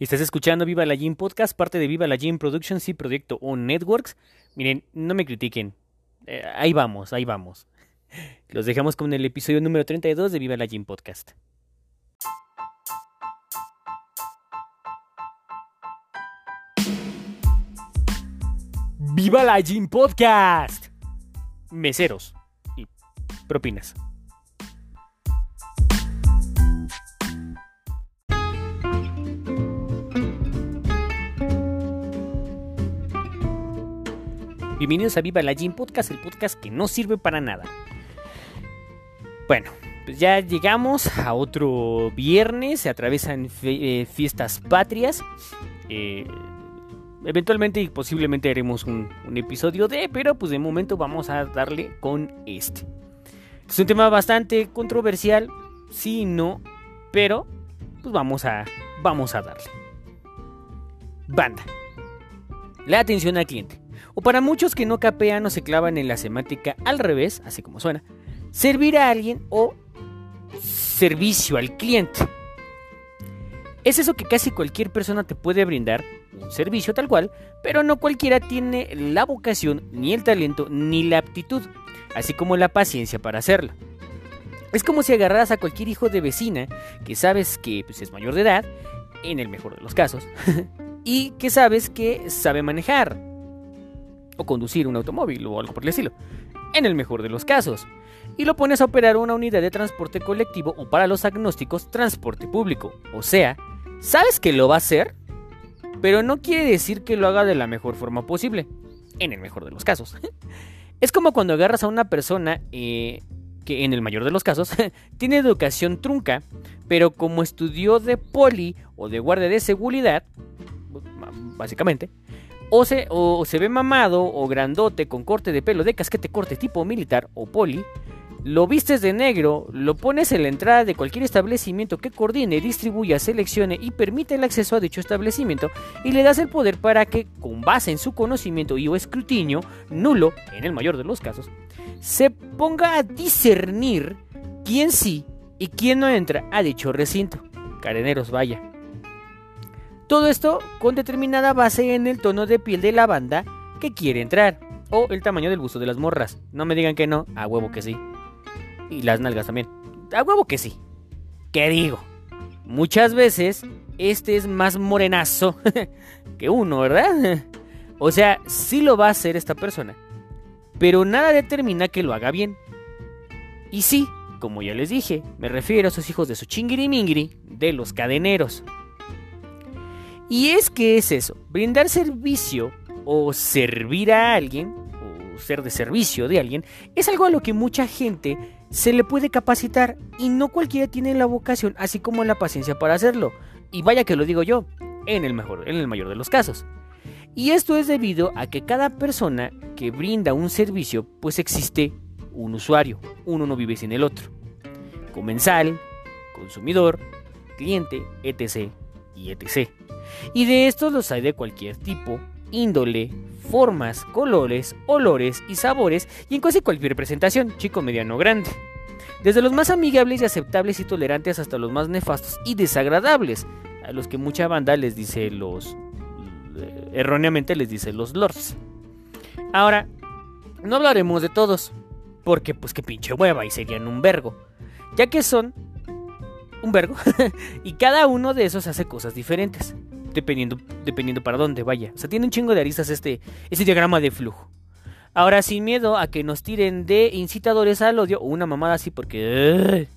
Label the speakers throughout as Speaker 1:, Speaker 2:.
Speaker 1: Estás escuchando Viva la Gym Podcast, parte de Viva la Gym Productions y Proyecto O Networks. Miren, no me critiquen. Eh, ahí vamos, ahí vamos. Los dejamos con el episodio número 32 de Viva la Gym Podcast. Viva la Gym Podcast. Meseros y propinas. Bienvenidos a Viva la Gym Podcast, el podcast que no sirve para nada. Bueno, pues ya llegamos a otro viernes, se atravesan eh, fiestas patrias. Eh, eventualmente y posiblemente haremos un, episodio de, pero pues de momento vamos a darle con este. Es un tema bastante controversial, sí no, pero pues vamos a, vamos a darle. Banda. La atención al cliente o para muchos que no capean o se clavan en la semántica al revés, así como suena, servir a alguien o servicio al cliente. Es eso que casi cualquier persona te puede brindar, un servicio tal cual, pero no cualquiera tiene la vocación, ni el talento, ni la aptitud, así como la paciencia para hacerlo. Es como si agarraras a cualquier hijo de vecina que sabes que pues, es mayor de edad, en el mejor de los casos, y que sabes que sabe manejar, o conducir un automóvil o algo por el estilo, en el mejor de los casos, y lo pones a operar una unidad de transporte colectivo o para los agnósticos transporte público. O sea, sabes que lo va a hacer, pero no quiere decir que lo haga de la mejor forma posible, en el mejor de los casos. Es como cuando agarras a una persona eh, que en el mayor de los casos tiene educación trunca, pero como estudió de poli o de guardia de seguridad, básicamente, o se, o se ve mamado o grandote con corte de pelo de casquete corte tipo militar o poli, lo vistes de negro, lo pones en la entrada de cualquier establecimiento que coordine, distribuya, seleccione y permita el acceso a dicho establecimiento y le das el poder para que, con base en su conocimiento y o escrutinio, nulo, en el mayor de los casos, se ponga a discernir quién sí y quién no entra a dicho recinto. Careneros, vaya. Todo esto con determinada base en el tono de piel de la banda que quiere entrar. O el tamaño del busto de las morras. No me digan que no, a huevo que sí. Y las nalgas también. A huevo que sí. ¿Qué digo? Muchas veces este es más morenazo que uno, ¿verdad? O sea, sí lo va a hacer esta persona. Pero nada determina que lo haga bien. Y sí, como ya les dije, me refiero a esos hijos de su mingiri de los cadeneros. Y es que es eso, brindar servicio o servir a alguien, o ser de servicio de alguien, es algo a lo que mucha gente se le puede capacitar y no cualquiera tiene la vocación así como la paciencia para hacerlo. Y vaya que lo digo yo, en el, mejor, en el mayor de los casos. Y esto es debido a que cada persona que brinda un servicio, pues existe un usuario, uno no vive sin el otro. Comensal, consumidor, cliente, etc. y etc. Y de estos los hay de cualquier tipo, índole, formas, colores, olores y sabores y en casi cualquier presentación, chico, mediano, grande. Desde los más amigables y aceptables y tolerantes hasta los más nefastos y desagradables, a los que mucha banda les dice los... Eh, erróneamente les dice los lords. Ahora, no hablaremos de todos, porque pues que pinche hueva y serían un vergo, ya que son un vergo y cada uno de esos hace cosas diferentes dependiendo, dependiendo para dónde vaya. O sea, tiene un chingo de aristas este, este diagrama de flujo. Ahora, sin miedo a que nos tiren de incitadores al odio o una mamada así, porque.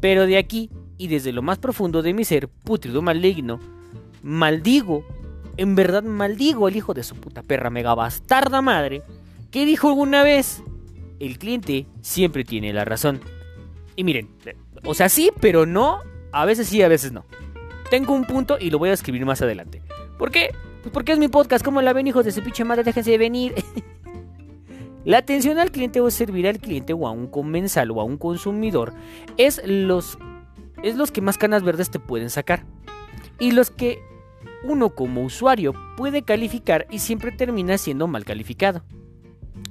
Speaker 1: Pero de aquí y desde lo más profundo de mi ser, putrido maligno, maldigo, en verdad maldigo al hijo de su puta perra mega bastarda madre, que dijo alguna vez: el cliente siempre tiene la razón. Y miren, o sea, sí, pero no, a veces sí, a veces no. Tengo un punto y lo voy a escribir más adelante. ¿Por qué? Pues porque es mi podcast. ¿Cómo la ven, hijos de su pinche madre? Déjense de venir. la atención al cliente o servir al cliente o a un comensal o a un consumidor es los, es los que más canas verdes te pueden sacar. Y los que uno como usuario puede calificar y siempre termina siendo mal calificado.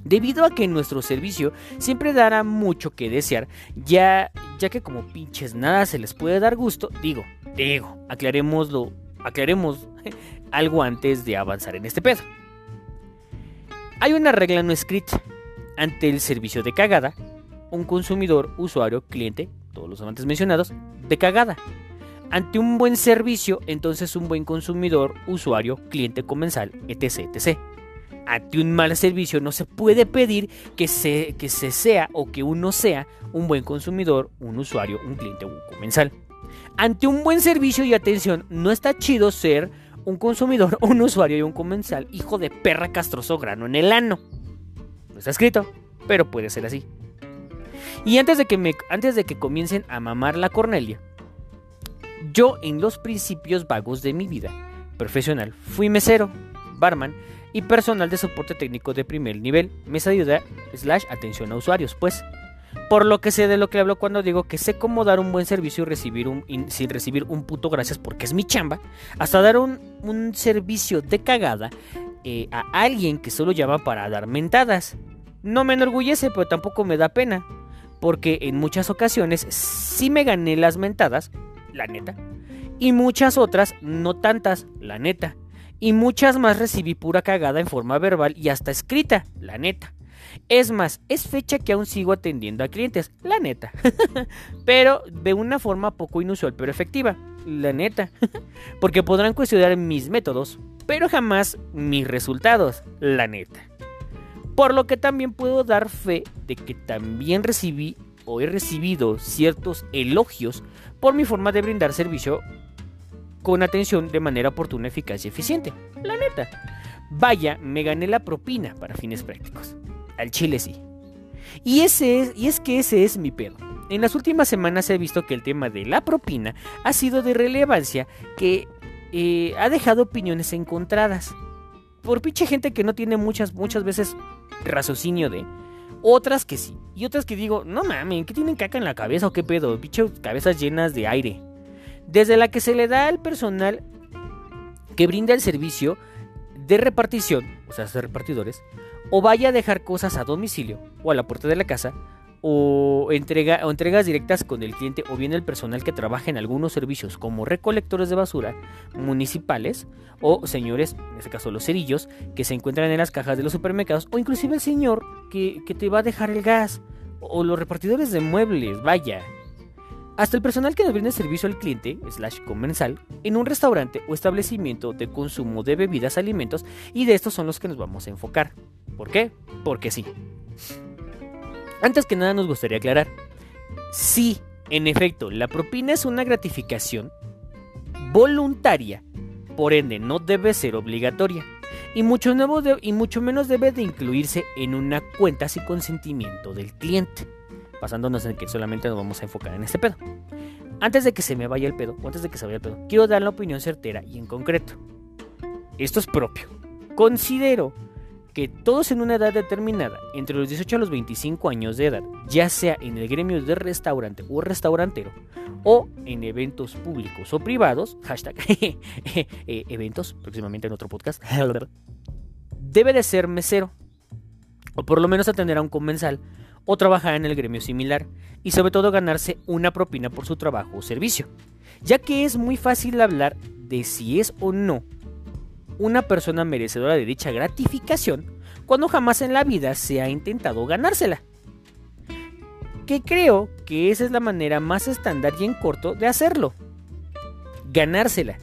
Speaker 1: Debido a que nuestro servicio siempre dará mucho que desear, ya, ya que como pinches nada se les puede dar gusto, digo, digo, aclarémoslo aclaremos algo antes de avanzar en este pedo. Hay una regla no escrita. Ante el servicio de cagada, un consumidor, usuario, cliente, todos los amantes mencionados, de cagada. Ante un buen servicio, entonces un buen consumidor, usuario, cliente comensal, etc. etc. Ante un mal servicio no se puede pedir que se, que se sea o que uno sea un buen consumidor, un usuario, un cliente o un comensal. Ante un buen servicio y atención no está chido ser un consumidor, un usuario y un comensal hijo de perra castroso grano en el ano. No está escrito, pero puede ser así. Y antes de que, me, antes de que comiencen a mamar la Cornelia, yo en los principios vagos de mi vida profesional fui mesero, barman y personal de soporte técnico de primer nivel, mesa de ayuda slash atención a usuarios, pues. Por lo que sé de lo que hablo cuando digo que sé cómo dar un buen servicio y recibir un, sin recibir un puto gracias porque es mi chamba, hasta dar un, servicio de cagada eh, a alguien que solo llama para dar mentadas. No me enorgullece, pero tampoco me da pena porque en muchas ocasiones sí me gané las mentadas, la neta, y muchas otras no tantas, la neta, y muchas más recibí pura cagada en forma verbal y hasta escrita, la neta. Es más, es fecha que aún sigo atendiendo a clientes, la neta. pero de una forma poco inusual pero efectiva, la neta. Porque podrán cuestionar mis métodos, pero jamás mis resultados, la neta. Por lo que también puedo dar fe de que también recibí o he recibido ciertos elogios por mi forma de brindar servicio con atención de manera oportuna, eficaz y eficiente. La neta. Vaya, me gané la propina para fines prácticos. Al chile sí. Y, ese es, y es que ese es mi pedo. En las últimas semanas he visto que el tema de la propina ha sido de relevancia que eh, ha dejado opiniones encontradas por pinche gente que no tiene muchas, muchas veces raciocinio de. Otras que sí. Y otras que digo, no mames, ¿qué tienen caca en la cabeza o qué pedo? Pinche cabezas llenas de aire. Desde la que se le da al personal que brinda el servicio de repartición, o sea, los repartidores, o vaya a dejar cosas a domicilio o a la puerta de la casa, o, entrega, o entregas directas con el cliente o bien el personal que trabaja en algunos servicios como recolectores de basura municipales o señores, en este caso los cerillos, que se encuentran en las cajas de los supermercados o inclusive el señor que, que te va a dejar el gas o los repartidores de muebles, vaya. Hasta el personal que nos brinda servicio al cliente, slash comensal, en un restaurante o establecimiento de consumo de bebidas, alimentos, y de estos son los que nos vamos a enfocar. ¿Por qué? Porque sí. Antes que nada nos gustaría aclarar, sí, en efecto, la propina es una gratificación voluntaria, por ende no debe ser obligatoria, y mucho, y mucho menos debe de incluirse en una cuenta sin consentimiento del cliente, basándonos en que solamente nos vamos a enfocar en este pedo. Antes de que se me vaya el pedo, antes de que se vaya el pedo, quiero dar la opinión certera y en concreto. Esto es propio. Considero que todos en una edad determinada, entre los 18 a los 25 años de edad, ya sea en el gremio de restaurante o restaurantero, o en eventos públicos o privados, hashtag eh, eventos, próximamente en otro podcast, debe de ser mesero, o por lo menos atender a un comensal, o trabajar en el gremio similar, y sobre todo ganarse una propina por su trabajo o servicio, ya que es muy fácil hablar de si es o no una persona merecedora de dicha gratificación cuando jamás en la vida se ha intentado ganársela. Que creo que esa es la manera más estándar y en corto de hacerlo. Ganársela.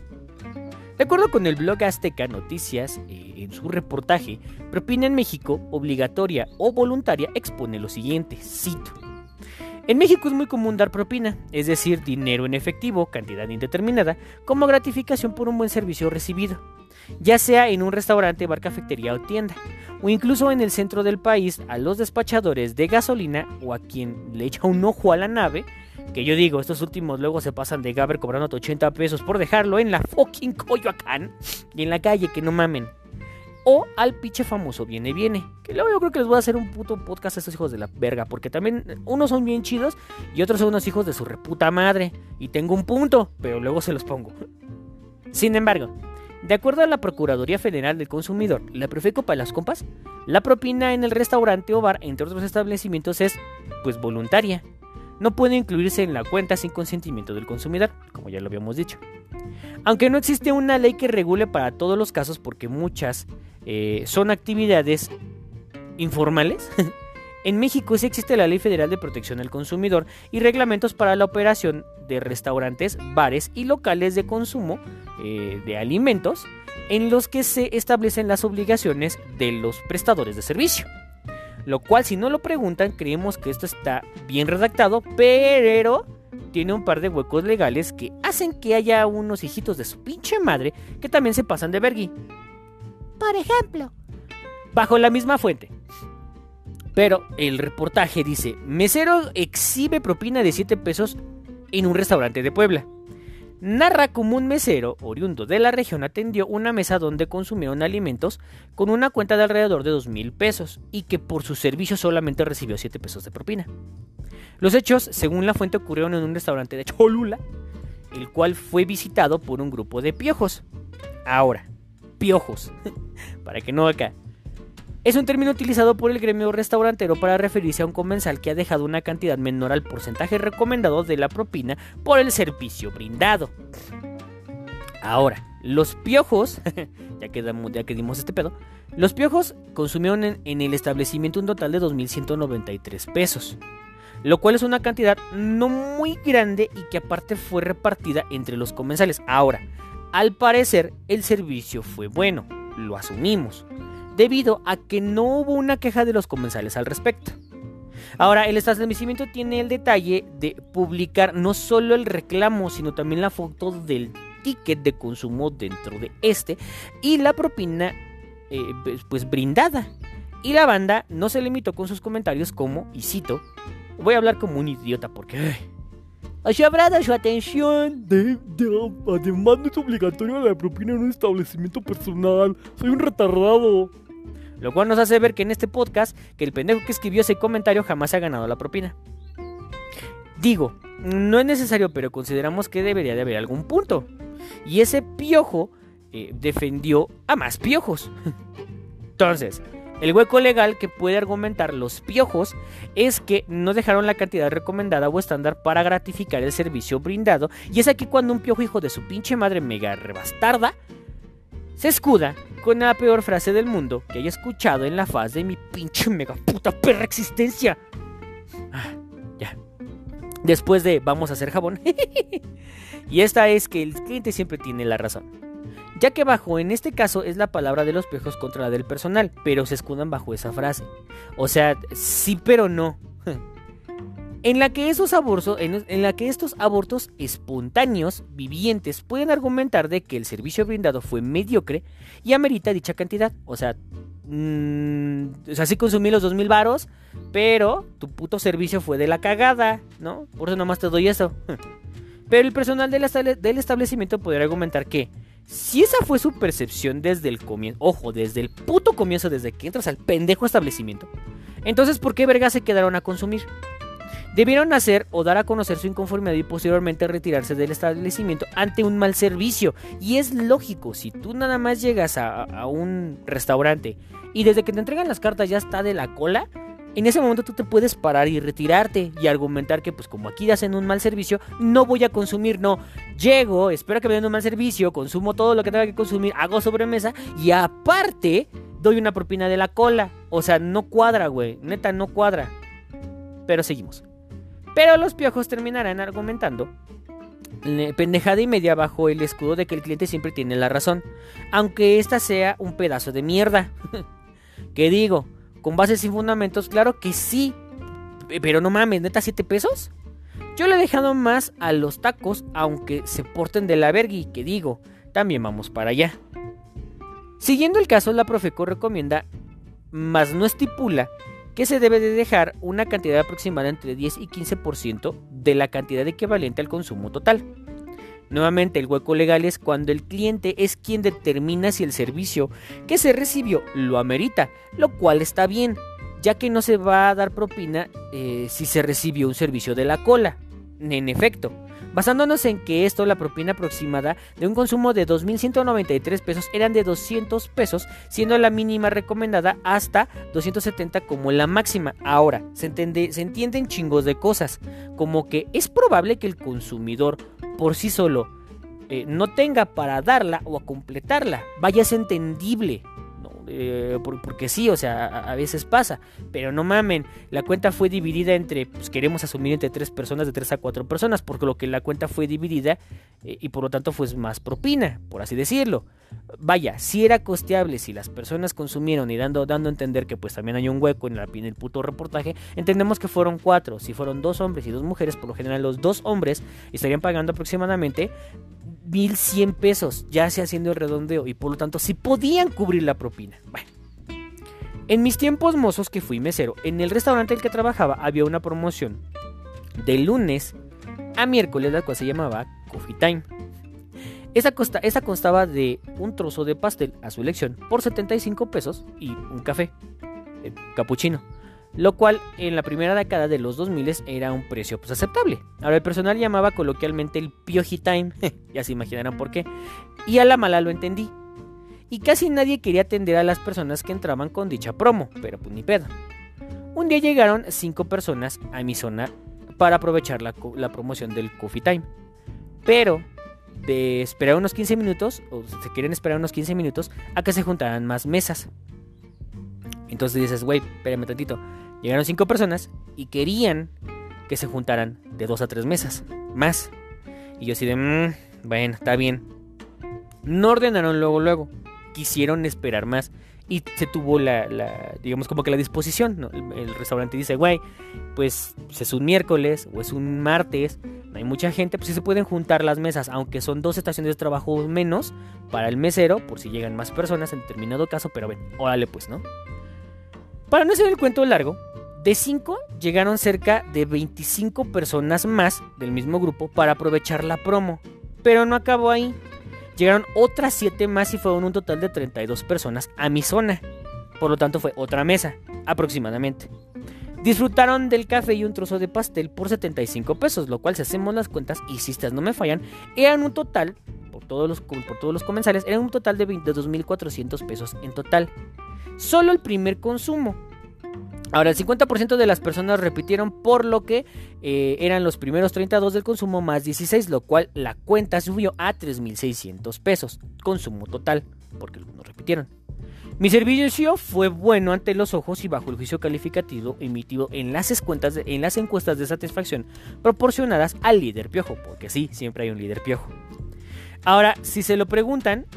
Speaker 1: De acuerdo con el blog Azteca Noticias, eh, en su reportaje, Propina en México, obligatoria o voluntaria, expone lo siguiente, cito. En México es muy común dar propina, es decir, dinero en efectivo, cantidad indeterminada, como gratificación por un buen servicio recibido ya sea en un restaurante, bar, cafetería o tienda, o incluso en el centro del país a los despachadores de gasolina o a quien le echa un ojo a la nave, que yo digo, estos últimos luego se pasan de Gaber cobrando 80 pesos por dejarlo en la fucking Coyoacán y en la calle, que no mamen. O al pinche famoso Viene Viene. Que luego yo creo que les voy a hacer un puto podcast a estos hijos de la verga. Porque también unos son bien chidos y otros son unos hijos de su reputa madre. Y tengo un punto, pero luego se los pongo. Sin embargo, de acuerdo a la Procuraduría Federal del Consumidor, la Profeco para las compas, la propina en el restaurante o bar, entre otros establecimientos, es pues voluntaria. No puede incluirse en la cuenta sin consentimiento del consumidor, como ya lo habíamos dicho. Aunque no existe una ley que regule para todos los casos porque muchas eh, son actividades informales, en México sí existe la Ley Federal de Protección al Consumidor y reglamentos para la operación de restaurantes, bares y locales de consumo eh, de alimentos en los que se establecen las obligaciones de los prestadores de servicio. Lo cual si no lo preguntan creemos que esto está bien redactado, pero tiene un par de huecos legales que hacen que haya unos hijitos de su pinche madre que también se pasan de vergui.
Speaker 2: Por ejemplo,
Speaker 1: bajo la misma fuente. Pero el reportaje dice, mesero exhibe propina de 7 pesos en un restaurante de Puebla. Narra como un mesero, oriundo de la región, atendió una mesa donde consumieron alimentos con una cuenta de alrededor de 2 mil pesos y que por su servicio solamente recibió 7 pesos de propina. Los hechos, según la fuente, ocurrieron en un restaurante de Cholula, el cual fue visitado por un grupo de piojos. Ahora, piojos, para que no acá. Es un término utilizado por el gremio restaurantero para referirse a un comensal que ha dejado una cantidad menor al porcentaje recomendado de la propina por el servicio brindado. Ahora, los piojos, ya, que dimos este pedo, los piojos consumieron en, en el establecimiento un total de 2.193 pesos, lo cual es una cantidad no muy grande y que aparte fue repartida entre los comensales. Ahora, al parecer el servicio fue bueno, lo asumimos debido a que no hubo una queja de los comensales al respecto. Ahora, el establecimiento tiene el detalle de publicar no solo el reclamo, sino también la foto del ticket de consumo dentro de este y la propina eh, pues, pues brindada. Y la banda no se limitó con sus comentarios como, y cito, voy a hablar como un idiota porque...
Speaker 2: Así su atención.
Speaker 3: De, además no es obligatorio la propina en un establecimiento personal. Soy un retardado.
Speaker 1: Lo cual nos hace ver que en este podcast, que el pendejo que escribió ese comentario jamás ha ganado la propina. Digo, no es necesario, pero consideramos que debería de haber algún punto. Y ese piojo eh, defendió a más piojos. Entonces, el hueco legal que puede argumentar los piojos es que no dejaron la cantidad recomendada o estándar para gratificar el servicio brindado. Y es aquí cuando un piojo hijo de su pinche madre mega rebastarda se escuda con la peor frase del mundo que haya escuchado en la faz de mi pinche mega puta perra existencia. Ah, ya. Después de vamos a hacer jabón. y esta es que el cliente siempre tiene la razón. Ya que bajo en este caso es la palabra de los pejos contra la del personal, pero se escudan bajo esa frase. O sea, sí pero no. En la que esos abortos, en, la que estos abortos espontáneos vivientes pueden argumentar de que el servicio brindado fue mediocre y amerita dicha cantidad. O sea, mmm, sí consumí los 2000 varos, pero tu puto servicio fue de la cagada, ¿no? Por eso nomás te doy eso. Pero el personal del, del establecimiento podría argumentar que si esa fue su percepción desde el comienzo, ojo, desde el puto comienzo, desde que entras al pendejo establecimiento, entonces ¿por qué verga se quedaron a consumir? Debieron hacer o dar a conocer su inconformidad y posteriormente retirarse del establecimiento ante un mal servicio. Y es lógico, si tú nada más llegas a, un restaurante y desde que te entregan las cartas ya está de la cola, en ese momento tú te puedes parar y retirarte y argumentar que pues como aquí hacen un mal servicio, no voy a consumir, no, llego, espero que me den un mal servicio, consumo todo lo que tenga que consumir, hago sobremesa y aparte doy una propina de la cola. O sea, no cuadra, güey, neta no cuadra. Pero seguimos. Pero los piojos terminarán argumentando pendejada y media bajo el escudo de que el cliente siempre tiene la razón, aunque esta sea un pedazo de mierda. ¿Qué digo? ¿Con bases sin fundamentos? Claro que sí. Pero no mames, ¿neta 7 pesos? Yo le he dejado más a los tacos, aunque se porten de la vergui, que digo, también vamos para allá. Siguiendo el caso, la Profeco recomienda, mas no estipula, que se debe de dejar una cantidad aproximada entre 10 y 15% de la cantidad equivalente al consumo total. Nuevamente, el hueco legal es cuando el cliente es quien determina si el servicio que se recibió lo amerita, lo cual está bien, ya que no se va a dar propina eh, si se recibió un servicio de la cola. En efecto, basándonos en que esto, la propina aproximada de un consumo de 2.193 pesos eran de 200 pesos, siendo la mínima recomendada hasta 270 como la máxima. Ahora, se, se entienden chingos de cosas, como que es probable que el consumidor por sí solo eh, no tenga para darla o a completarla. Vaya, es entendible. Eh, por- porque sí, o sea, a, veces pasa. Pero no mamen, la cuenta fue dividida entre, pues queremos asumir entre tres personas, de tres a cuatro personas, porque lo que la cuenta fue dividida eh, y por lo tanto fue más propina, por así decirlo. Vaya, si era costeable, si las personas consumieron y dando, dando a entender que pues también hay un hueco en, la, en el puto reportaje, entendemos que fueron cuatro. Si fueron dos hombres y dos mujeres, por lo general los dos hombres estarían pagando aproximadamente 1100 pesos, ya sea haciendo el redondeo, y por lo tanto si podían cubrir la propina. Bueno. En mis tiempos mozos que fui mesero, en el restaurante en el que trabajaba había una promoción de lunes a miércoles, la cual se llamaba Coffee Time. Esa, constaba de un trozo de pastel a su elección por 75 pesos y un café, eh, capuchino, lo cual en la primera década de los 2000 era un precio pues, aceptable. Ahora el personal llamaba coloquialmente el Pioji Time, ya se imaginarán por qué, y a la mala lo entendí. Y casi nadie quería atender a las personas que entraban con dicha promo, pero pues ni pedo. Un día llegaron cinco personas a mi zona para aprovechar la, promoción del Coffee Time. Pero de esperar unos 15 minutos, o se quieren esperar unos 15 minutos, a que se juntaran más mesas. Entonces dices, güey, espérame tantito. Llegaron cinco personas y querían que se juntaran de dos a tres mesas más. Y yo así de, "Mm, bueno, está bien. No ordenaron luego, luego. Quisieron esperar más. Y se tuvo la, digamos, como que la disposición. El, restaurante dice, güey, pues es un miércoles o es un martes, no hay mucha gente, pues sí se pueden juntar las mesas, aunque son dos estaciones de trabajo menos para el mesero, por si llegan más personas en determinado caso, pero ven, órale pues, ¿no? Para no hacer el cuento largo, de 5 llegaron cerca de 25 personas más del mismo grupo para aprovechar la promo, pero no acabó ahí. Llegaron otras 7 más y fueron un total de 32 personas a mi zona. Por lo tanto fue otra mesa, aproximadamente. Disfrutaron del café y un trozo de pastel por 75 pesos, lo cual si hacemos las cuentas y si estas no me fallan, eran un total, por todos los, por todos los comensales, eran un total de 22.400 pesos en total. Solo el primer consumo. Ahora, el 50% de las personas repitieron por lo que eh, eran los primeros 32 del consumo más 16, lo cual la cuenta subió a 3.600 pesos. Consumo total, porque algunos repitieron. Mi servicio fue bueno ante los ojos y bajo el juicio calificativo emitido en las, en las encuestas de satisfacción proporcionadas al líder piojo, porque sí, siempre hay un líder piojo. Ahora, si se lo preguntan,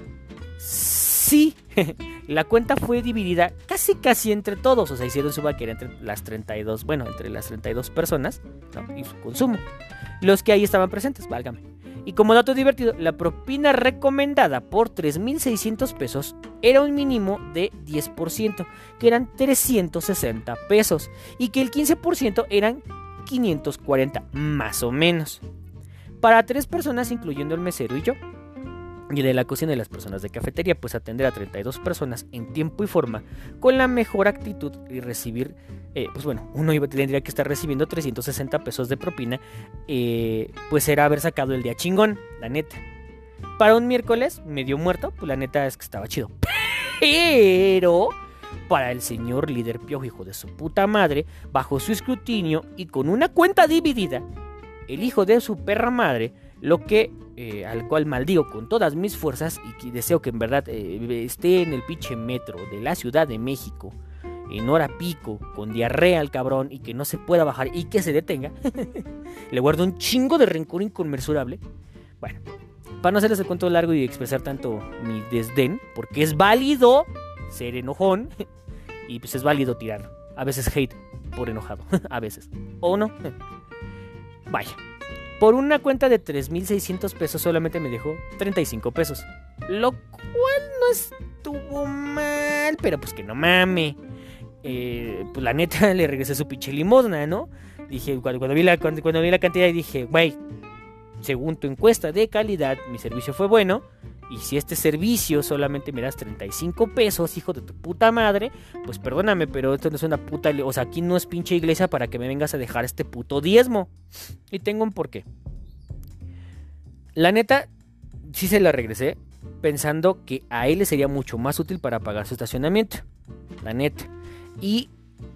Speaker 1: sí, la cuenta fue dividida casi casi entre todos, o sea, hicieron su vaquera entre las 32, bueno, entre las 32 personas y su consumo. Los que ahí estaban presentes, válgame. Y como dato divertido, la propina recomendada por 3.600 pesos era un mínimo de 10%, que eran 360 pesos, y que el 15% eran 540, más o menos. Para tres personas, incluyendo el mesero y yo. Y de la cocina y las personas de cafetería, pues atender a 32 personas en tiempo y forma, con la mejor actitud y recibir, eh, pues bueno, uno tendría que estar recibiendo 360 pesos de propina, eh, pues era haber sacado el día chingón, la neta. Para un miércoles, medio muerto, pues la neta es que estaba chido. Pero para el señor líder piojo, hijo de su puta madre, bajo su escrutinio y con una cuenta dividida, el hijo de su perra madre, lo que eh, al cual maldigo con todas mis fuerzas y que deseo que en verdad eh, esté en el pinche metro de la Ciudad de México en hora pico, con diarrea al cabrón y que no se pueda bajar y que se detenga, le guardo un chingo de rencor inconmensurable. Bueno, para no hacerles el cuento largo y expresar tanto mi desdén, porque es válido ser enojón y pues es válido tirar. A veces hate por enojado, a veces. O no. Vaya. Por una cuenta de 3.600 pesos solamente me dejó 35 pesos. Lo cual no estuvo mal, pero pues que no mame. Eh, pues la neta le regresé su pinche limosna, ¿no? Dije, cuando, vi, la, cuando, cuando vi la cantidad dije, güey, según tu encuesta de calidad, mi servicio fue bueno Y si este servicio solamente me das 35 pesos, hijo de tu puta madre, pues perdóname, pero esto no es una puta... O sea, aquí no es pinche iglesia para que me vengas a dejar este puto diezmo. Y tengo un porqué. La neta, sí se la regresé pensando que a él le sería mucho más útil para pagar su estacionamiento. La neta. Y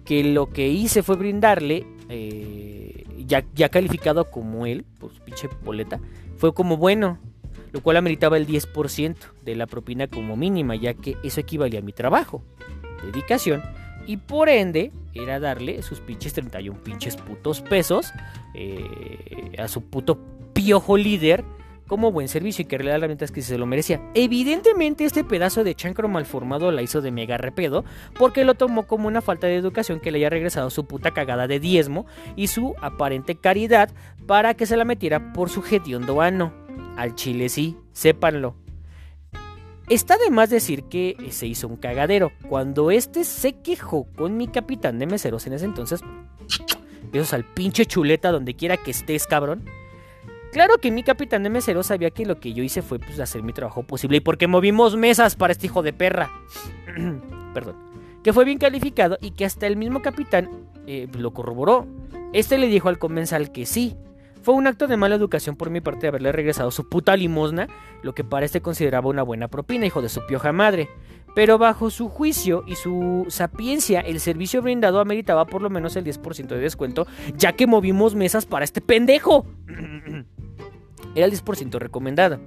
Speaker 1: que lo que hice fue brindarle, eh, ya, ya calificado como él, su pinche boleta, fue como bueno, lo cual ameritaba el 10% de la propina como mínima, ya que eso equivalía a mi trabajo, dedicación, y por ende era darle sus pinches 31 pinches putos pesos eh, a su puto piojo líder como buen servicio y que realmente es que se lo merecía. Evidentemente este pedazo de chancro malformado la hizo de mega repedo porque lo tomó como una falta de educación que le haya regresado su puta cagada de diezmo y su aparente caridad para que se la metiera por su hediondo ano. Al chile sí, sépanlo. Está de más decir que se hizo un cagadero. Cuando este se quejó con mi capitán de meseros en ese entonces, besos al pinche chuleta donde quiera que estés, cabrón Claro que mi capitán de mesero sabía que lo que yo hice fue pues, hacer mi trabajo posible y porque movimos mesas para este hijo de perra. Perdón. Que fue bien calificado y que hasta el mismo capitán eh, lo corroboró. Este le dijo al comensal que sí. Fue un acto de mala educación por mi parte haberle regresado su puta limosna, lo que para este consideraba una buena propina, hijo de su pioja madre. Pero bajo su juicio y su sapiencia, el servicio brindado ameritaba por lo menos el 10% de descuento, ya que movimos mesas para este pendejo. era el 10% recomendado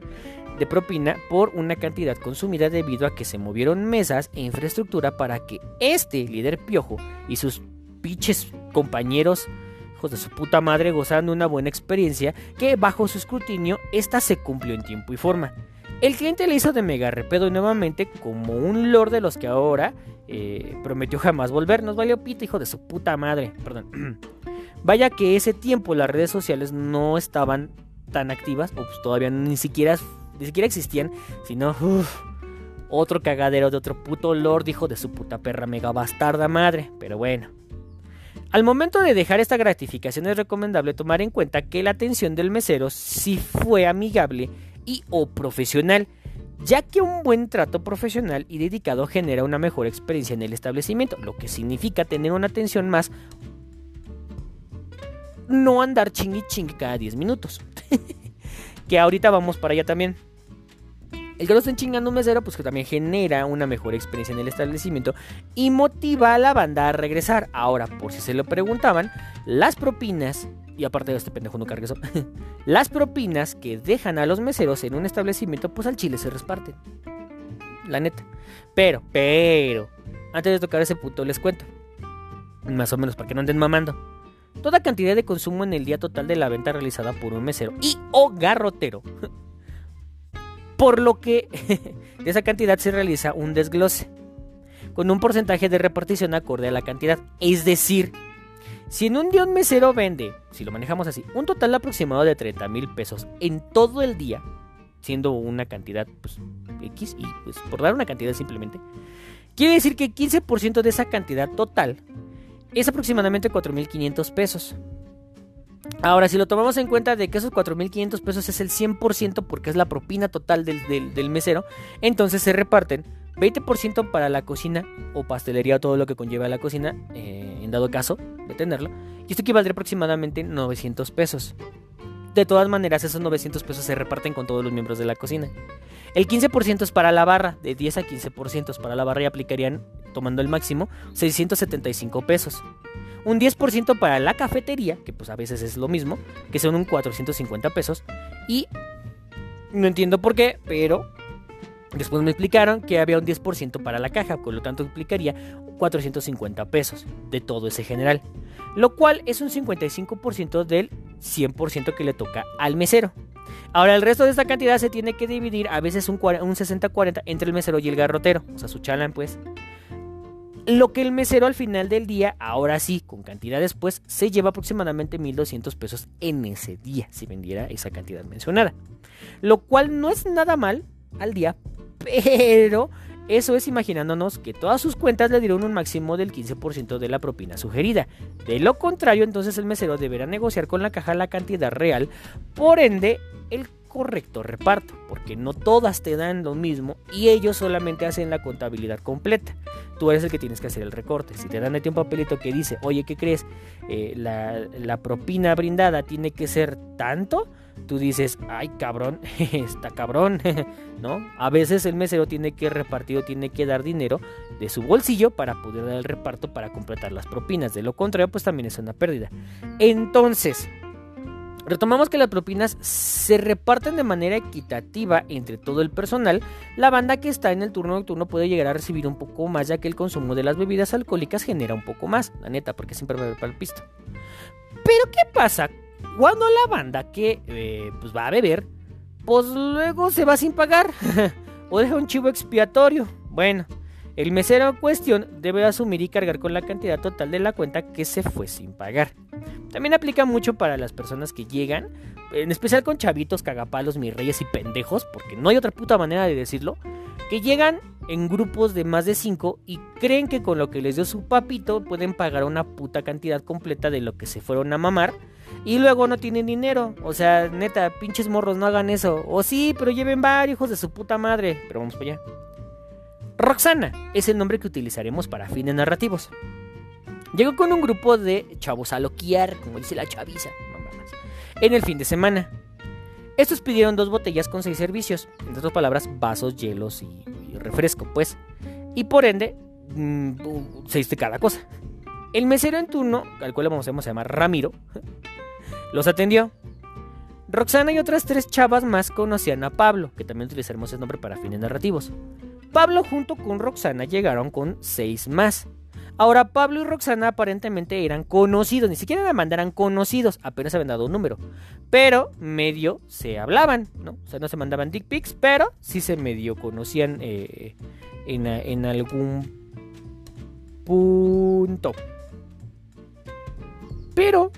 Speaker 1: de propina por una cantidad consumida debido a que se movieron mesas e infraestructura para que este líder piojo y sus pinches compañeros de su puta madre gozaran de una buena experiencia que bajo su escrutinio esta se cumplió en tiempo y forma. El cliente le hizo de mega repedo nuevamente como un lord de los que ahora eh, prometió jamás volver. Nos valió pito, hijo de su puta madre. Perdón. Vaya que ese tiempo las redes sociales no estaban tan activas, o pues todavía ni siquiera, ni siquiera existían, sino otro cagadero de otro puto lord, hijo de su puta perra mega bastarda madre. Pero bueno. Al momento de dejar esta gratificación es recomendable tomar en cuenta que la atención del mesero sí fue amigable y o profesional, ya que un buen trato profesional y dedicado genera una mejor experiencia en el establecimiento, lo que significa tener una atención más no andar chingui chingui cada 10 minutos. que ahorita vamos para allá también. El que lo estén chingando un mesero, pues que también genera una mejor experiencia en el establecimiento y motiva a la banda a regresar. Ahora, por si se lo preguntaban, las propinas, y aparte de este pendejo no cargue eso, las propinas que dejan a los meseros en un establecimiento, pues al chile se reparten. La neta. Pero, pero, antes de tocar ese punto les cuento. Más o menos para que no anden mamando toda cantidad de consumo en el día total de la venta realizada por un mesero y o garrotero. Por lo que de esa cantidad se realiza un desglose con un porcentaje de repartición acorde a la cantidad. Es decir, si en un día un mesero vende, si lo manejamos así, un total aproximado de 30 mil pesos en todo el día, siendo una cantidad pues, X, y pues por dar una cantidad simplemente, quiere decir que 15% de esa cantidad total es aproximadamente 4.500 pesos. Ahora, si lo tomamos en cuenta de que esos 4.500 pesos es el 100% porque es la propina total del, mesero, entonces se reparten 20% para la cocina o pastelería, todo lo que conlleva la cocina, eh, en dado caso de tenerlo, y esto equivaldría aproximadamente 900 pesos. De todas maneras, esos 900 pesos se reparten con todos los miembros de la cocina. El 15% es para la barra, de 10 a 15% para la barra y aplicarían, tomando el máximo, 675 pesos. Un 10% para la cafetería, que pues a veces es lo mismo, que son un 450 pesos. Y no entiendo por qué, pero después me explicaron que había un 10% para la caja, por lo tanto implicaría 450 pesos de todo ese general. Lo cual es un 55% del 100% que le toca al mesero. Ahora, el resto de esta cantidad se tiene que dividir a veces un, un 60-40 entre el mesero y el garrotero, o sea, su chalan, pues. Lo que el mesero al final del día, ahora sí, con cantidad después, se lleva aproximadamente 1200 pesos en ese día, si vendiera esa cantidad mencionada. Lo cual no es nada mal al día, pero eso es imaginándonos que todas sus cuentas le dieron un máximo del 15% de la propina sugerida. De lo contrario, entonces el mesero deberá negociar con la caja la cantidad real. Por ende, el correcto reparto, porque no todas te dan lo mismo y ellos solamente hacen la contabilidad completa. Tú eres el que tienes que hacer el recorte. Si te dan a ti un papelito que dice, oye, ¿qué crees? Eh, la, la propina brindada tiene que ser tanto, tú dices, ay cabrón, está cabrón, ¿no? A veces el mesero tiene que repartir o tiene que dar dinero de su bolsillo para poder dar el reparto para completar las propinas. De lo contrario, pues también es una pérdida. Entonces, Retomamos que las propinas se reparten de manera equitativa entre todo el personal. La banda que está en el turno nocturno puede llegar a recibir un poco más ya que el consumo de las bebidas alcohólicas genera un poco más, la neta, porque siempre me para el pisto. Pero ¿qué pasa cuando la banda que eh, pues va a beber, pues luego se va sin pagar o deja un chivo expiatorio? Bueno, el mesero en cuestión debe asumir y cargar con la cantidad total de la cuenta que se fue sin pagar. También aplica mucho para las personas que llegan, en especial con chavitos, cagapalos, mis reyes y pendejos, porque no hay otra puta manera de decirlo, que llegan en grupos de más de 5 y creen que con lo que les dio su papito pueden pagar una puta cantidad completa de lo que se fueron a mamar y luego no tienen dinero. O sea, neta, pinches morros, no hagan eso. O sí, pero lleven varios hijos de su puta madre. Pero vamos para allá. Roxana es el nombre que utilizaremos para fines narrativos. Llegó con un grupo de chavos a loquear, como dice la chaviza, en el fin de semana. Estos pidieron dos botellas con seis servicios, entre otras palabras, vasos, hielos y, refresco, pues. Y por ende, mm, seis de cada cosa. El mesero en turno, al cual vamos a llamar Ramiro, los atendió. Roxana y otras tres chavas más conocían a Pablo, que también utilizaremos ese nombre para fines narrativos. Pablo junto con Roxana llegaron con seis más. Ahora, Pablo y Roxana aparentemente eran conocidos, ni siquiera la mandaran conocidos, apenas habían dado un número. Pero medio se hablaban, ¿no? O sea, no se mandaban dick pics, pero sí se medio conocían eh, en, en algún punto. Pero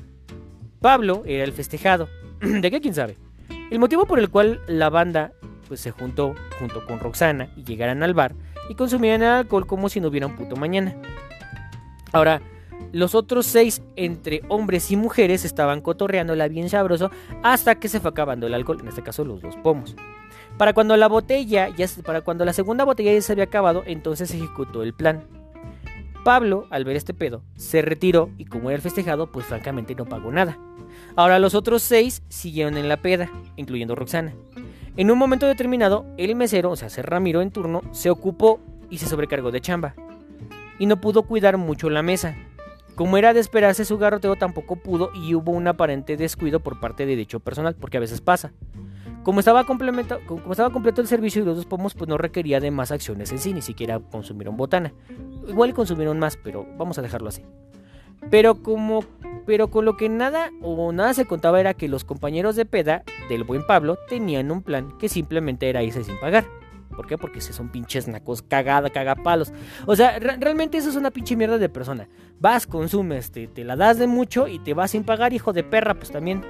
Speaker 1: Pablo era el festejado. ¿De qué quién sabe? El motivo por el cual la banda pues, se juntó junto con Roxana y llegaran al bar y consumieran alcohol como si no hubiera un puto mañana. Ahora, los otros seis, entre hombres y mujeres, estaban cotorreándola bien sabroso hasta que se fue acabando el alcohol, en este caso los dos pomos. Para cuando la botella, ya, para cuando la segunda botella ya se había acabado, entonces se ejecutó el plan. Pablo, al ver este pedo, se retiró y como era el festejado, pues francamente no pagó nada. Ahora los otros seis siguieron en la peda, incluyendo Roxana. En un momento determinado, el mesero, o sea, Ramiro en turno, se ocupó y se sobrecargó de chamba y no pudo cuidar mucho la mesa. Como era de esperarse, su garroteo tampoco pudo y hubo un aparente descuido por parte de dicho personal, porque a veces pasa. Como estaba, como estaba completo el servicio y los dos pomos, pues no requería de más acciones en sí, ni siquiera consumieron botana. Igual consumieron más, pero vamos a dejarlo así. Pero como pero con lo que nada o nada se contaba era que los compañeros de peda del buen Pablo tenían un plan que simplemente era irse sin pagar. ¿Por qué? Porque si son pinches nacos, cagada, cagapalos. O sea, realmente eso es una pinche mierda de persona. Vas, consumes, te, te la das de mucho y te vas sin pagar, hijo de perra, pues también.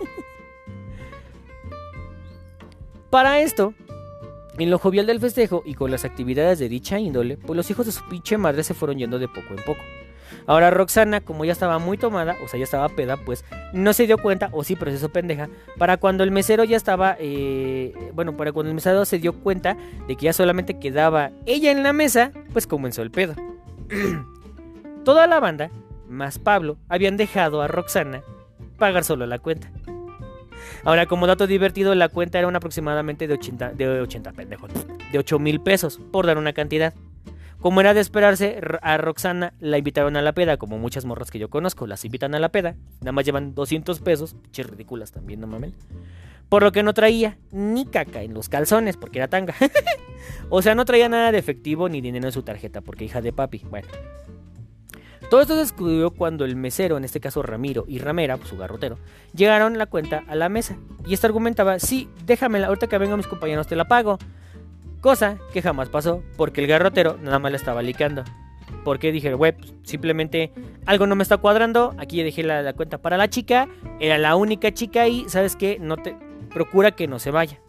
Speaker 1: Para esto, en lo jovial del festejo y con las actividades de dicha índole, pues los hijos de su pinche madre se fueron yendo de poco en poco. Ahora Roxana, como ya estaba muy tomada, o sea, ya estaba peda, pues no se dio cuenta, o sí, pero eso pendeja, para cuando el mesero ya estaba, eh, bueno, para cuando el mesero se dio cuenta de que ya solamente quedaba ella en la mesa, pues comenzó el pedo. Toda la banda, más Pablo, habían dejado a Roxana pagar solo la cuenta. Ahora, como dato divertido, la cuenta era un aproximadamente de 80, de 80 pendejos, de 8 mil pesos, por dar una cantidad. Como era de esperarse, a Roxana la invitaron a la peda, como muchas morras que yo conozco, las invitan a la peda, nada más llevan 200 pesos, pinches ridículas también, no mames. Por lo que no traía ni caca en los calzones, porque era tanga. o sea, no traía nada de efectivo ni dinero en su tarjeta, porque hija de papi. Bueno. Todo esto se descubrió cuando el mesero, en este caso Ramiro y Ramera, su garrotero, llegaron la cuenta a la mesa. Y este argumentaba, sí, déjamela, ahorita que vengan mis compañeros te la pago. Cosa que jamás pasó, porque el garrotero nada más la estaba licando. Porque dije, güey, pues, simplemente algo no me está cuadrando. Aquí dejé la, cuenta para la chica. Era la única chica y, ¿sabes qué? No te. Procura que no se vaya.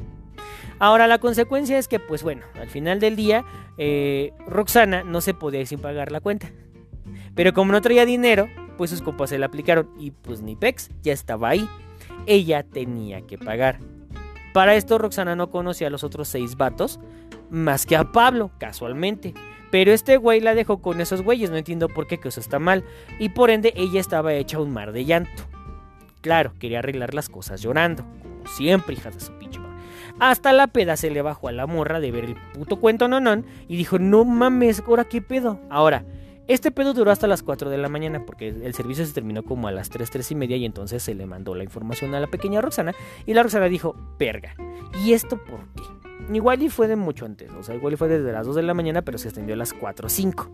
Speaker 1: Ahora, la consecuencia es que, pues bueno, al final del día, eh, Roxana no se podía ir sin pagar la cuenta. Pero como no traía dinero, pues sus compas se la aplicaron. Y pues ni Pex ya estaba ahí. Ella tenía que pagar. Para esto Roxana no conocía a los otros seis vatos más que a Pablo, casualmente. Pero este güey la dejó con esos güeyes, no entiendo por qué, que eso está mal. Y por ende ella estaba hecha un mar de llanto. Claro, quería arreglar las cosas llorando, como siempre, hija de su pinche. Hasta la peda se le bajó a la morra de ver el puto cuento nonón y dijo, no mames, ahora qué pedo. Ahora, este pedo duró hasta las 4 de la mañana porque el servicio se terminó como a las 3, 3 y media y entonces se le mandó la información a la pequeña Roxana y la Roxana dijo, verga, ¿y esto por qué? Igual y fue de mucho antes, o sea, igual y fue desde las 2 de la mañana pero se extendió a las 4 o 5.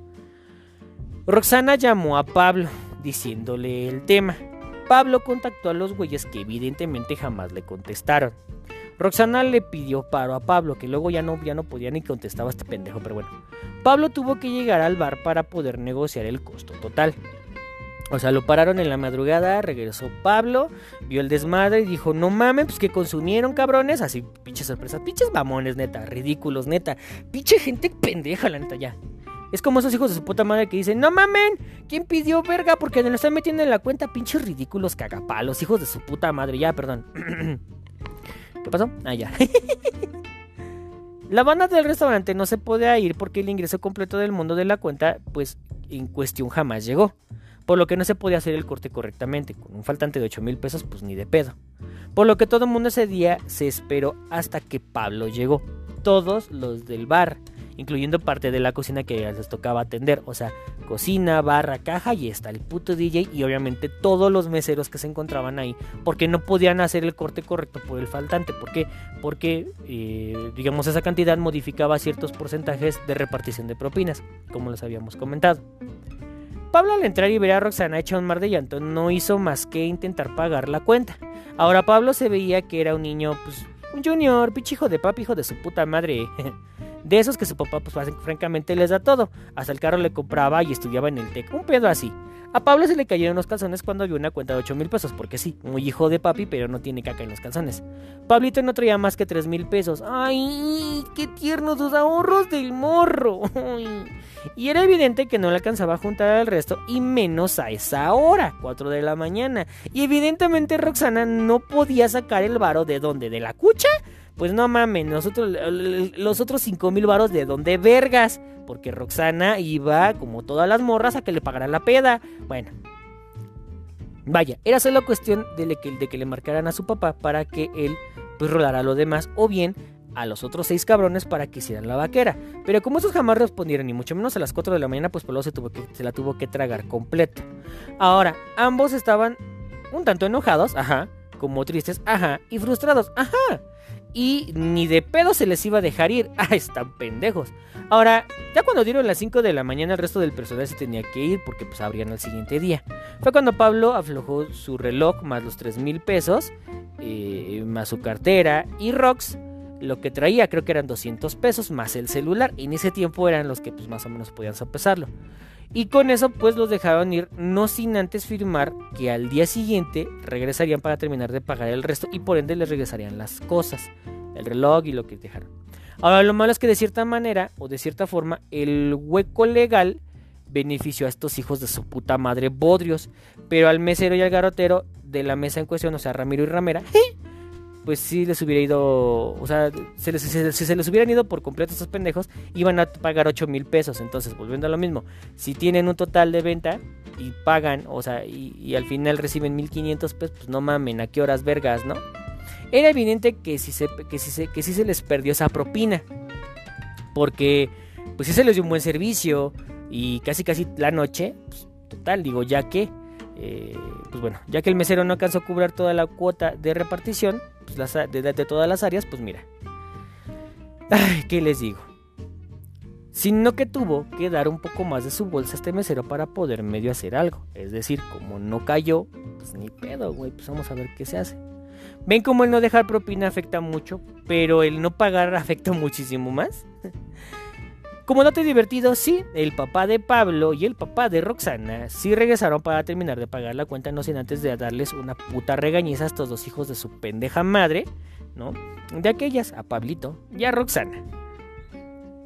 Speaker 1: Roxana llamó a Pablo diciéndole el tema. Pablo contactó a los güeyes que evidentemente jamás le contestaron. Roxana le pidió paro a Pablo, que luego ya no, ya no podía ni contestaba este pendejo, pero bueno. Pablo tuvo que llegar al bar para poder negociar el costo total. O sea, lo pararon en la madrugada, regresó Pablo, vio el desmadre y dijo, no mames, pues que consumieron cabrones, así, pinches sorpresas, pinches mamones, neta, ridículos, neta, pinche gente pendeja, la neta, ya. Es como esos hijos de su puta madre que dicen, no mamen, ¿quién pidió verga? Porque nos lo están metiendo en la cuenta, pinches ridículos cagapalos, hijos de su puta madre, ya, perdón. ¿Qué pasó? Ah, ya. la banda del restaurante no se podía ir porque el ingreso completo del mundo de la cuenta, pues en cuestión jamás llegó. Por lo que no se podía hacer el corte correctamente. Con un faltante de 8 mil pesos, pues ni de pedo. Por lo que todo el mundo ese día se esperó hasta que Pablo llegó. Todos los del bar incluyendo parte de la cocina que les tocaba atender, o sea, cocina, barra, caja y está el puto DJ y obviamente todos los meseros que se encontraban ahí, porque no podían hacer el corte correcto por el faltante, ¿por qué? Porque, eh, digamos, esa cantidad modificaba ciertos porcentajes de repartición de propinas, como les habíamos comentado. Pablo al entrar y ver a Roxana hecha un mar de llanto no hizo más que intentar pagar la cuenta. Ahora Pablo se veía que era un niño, pues, un junior, pichijo de papi, hijo de su puta madre. De esos que su papá, pues francamente les da todo. Hasta el carro le compraba y estudiaba en el TEC. Un pedo así. A Pablo se le cayeron los calzones cuando vio una cuenta de 8 mil pesos, porque sí, muy hijo de papi, pero no tiene caca en los calzones. Pablito no traía más que 3 mil pesos. ¡Ay! ¡Qué tiernos sus ahorros del morro! Y era evidente que no le alcanzaba a juntar al resto, y menos a esa hora, 4 de la mañana. Y evidentemente Roxana no podía sacar el varo de dónde, de la cucha pues no mames, nosotros, los otros 5 mil varos de dónde vergas. Porque Roxana iba, como todas las morras, a que le pagaran la peda. Bueno. Vaya, era solo cuestión de, que, le marcaran a su papá para que él pues rolara lo demás. O bien a los otros seis cabrones para que hicieran la vaquera. Pero como esos jamás respondieron, ni mucho menos a las 4 de la mañana, pues Pablo se, tuvo que, se la tuvo que tragar completa. Ahora, ambos estaban un tanto enojados, ajá, como tristes, ajá, y frustrados, ajá y ni de pedo se les iba a dejar ir. Ah, están pendejos. Ahora, ya cuando dieron las 5 de la mañana, el resto del personal se tenía que ir porque pues abrían al siguiente día. Fue cuando Pablo aflojó su reloj más los 3 mil pesos, eh, más su cartera y Rox. Lo que traía creo que eran 200 pesos más el celular. Y en ese tiempo eran los que pues más o menos podían sopesarlo. Y con eso pues los dejaron ir, no sin antes firmar que al día siguiente regresarían para terminar de pagar el resto y por ende les regresarían las cosas, el reloj y lo que dejaron. Ahora lo malo es que de cierta manera o de cierta forma el hueco legal benefició a estos hijos de su puta madre bodrios, pero al mesero y al garotero de la mesa en cuestión, o sea Ramiro y Ramera, pues sí les hubiera ido, o sea, si se, les hubieran ido por completo estos pendejos, iban a pagar 8 mil pesos. Entonces, volviendo a lo mismo, si tienen un total de venta y pagan, o sea, y, al final reciben 1500 pesos, pues no mamen, ¿a qué horas vergas, no? Era evidente que si se, que si se, que sí se les perdió esa propina, porque pues sí se les dio un buen servicio y casi casi la noche, pues, total, digo, ya que... Eh, pues bueno, ya que el mesero no alcanzó a cubrir toda la cuota de repartición, pues, de, todas las áreas, pues mira. ¿qué les digo? Sino que tuvo que dar un poco más de su bolsa a este mesero para poder medio hacer algo. Es decir, como no cayó, pues ni pedo, güey, pues vamos a ver qué se hace. Ven como el no dejar propina afecta mucho, pero el no pagar afecta muchísimo más. Como dato divertido, sí, el papá de Pablo y el papá de Roxana sí regresaron para terminar de pagar la cuenta, no sin antes de darles una puta regañiza a estos dos hijos de su pendeja madre, ¿no? De aquellas, a Pablito y a Roxana.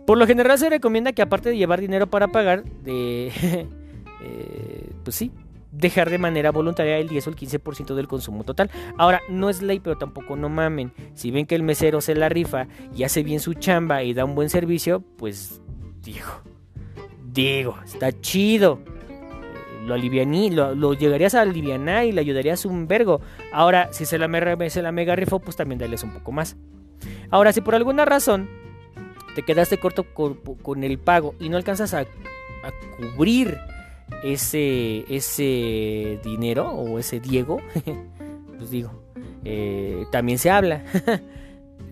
Speaker 1: Por lo general se recomienda que aparte de llevar dinero para pagar, de... Eh, pues sí, dejar de manera voluntaria el 10 o el 15% del consumo total. Ahora, no es ley, pero tampoco no mamen. Si ven que el mesero se la rifa y hace bien su chamba y da un buen servicio, pues digo, digo, está chido. Lo alivianí, lo, lo llegarías a alivianar y le ayudarías un vergo. Ahora, si se la, me- se la mega rifó, pues también dales un poco más. Ahora, si por alguna razón te quedaste corto con, con el pago y no alcanzas a, a cubrir ese, ese dinero o ese Diego, pues digo, eh, también se habla.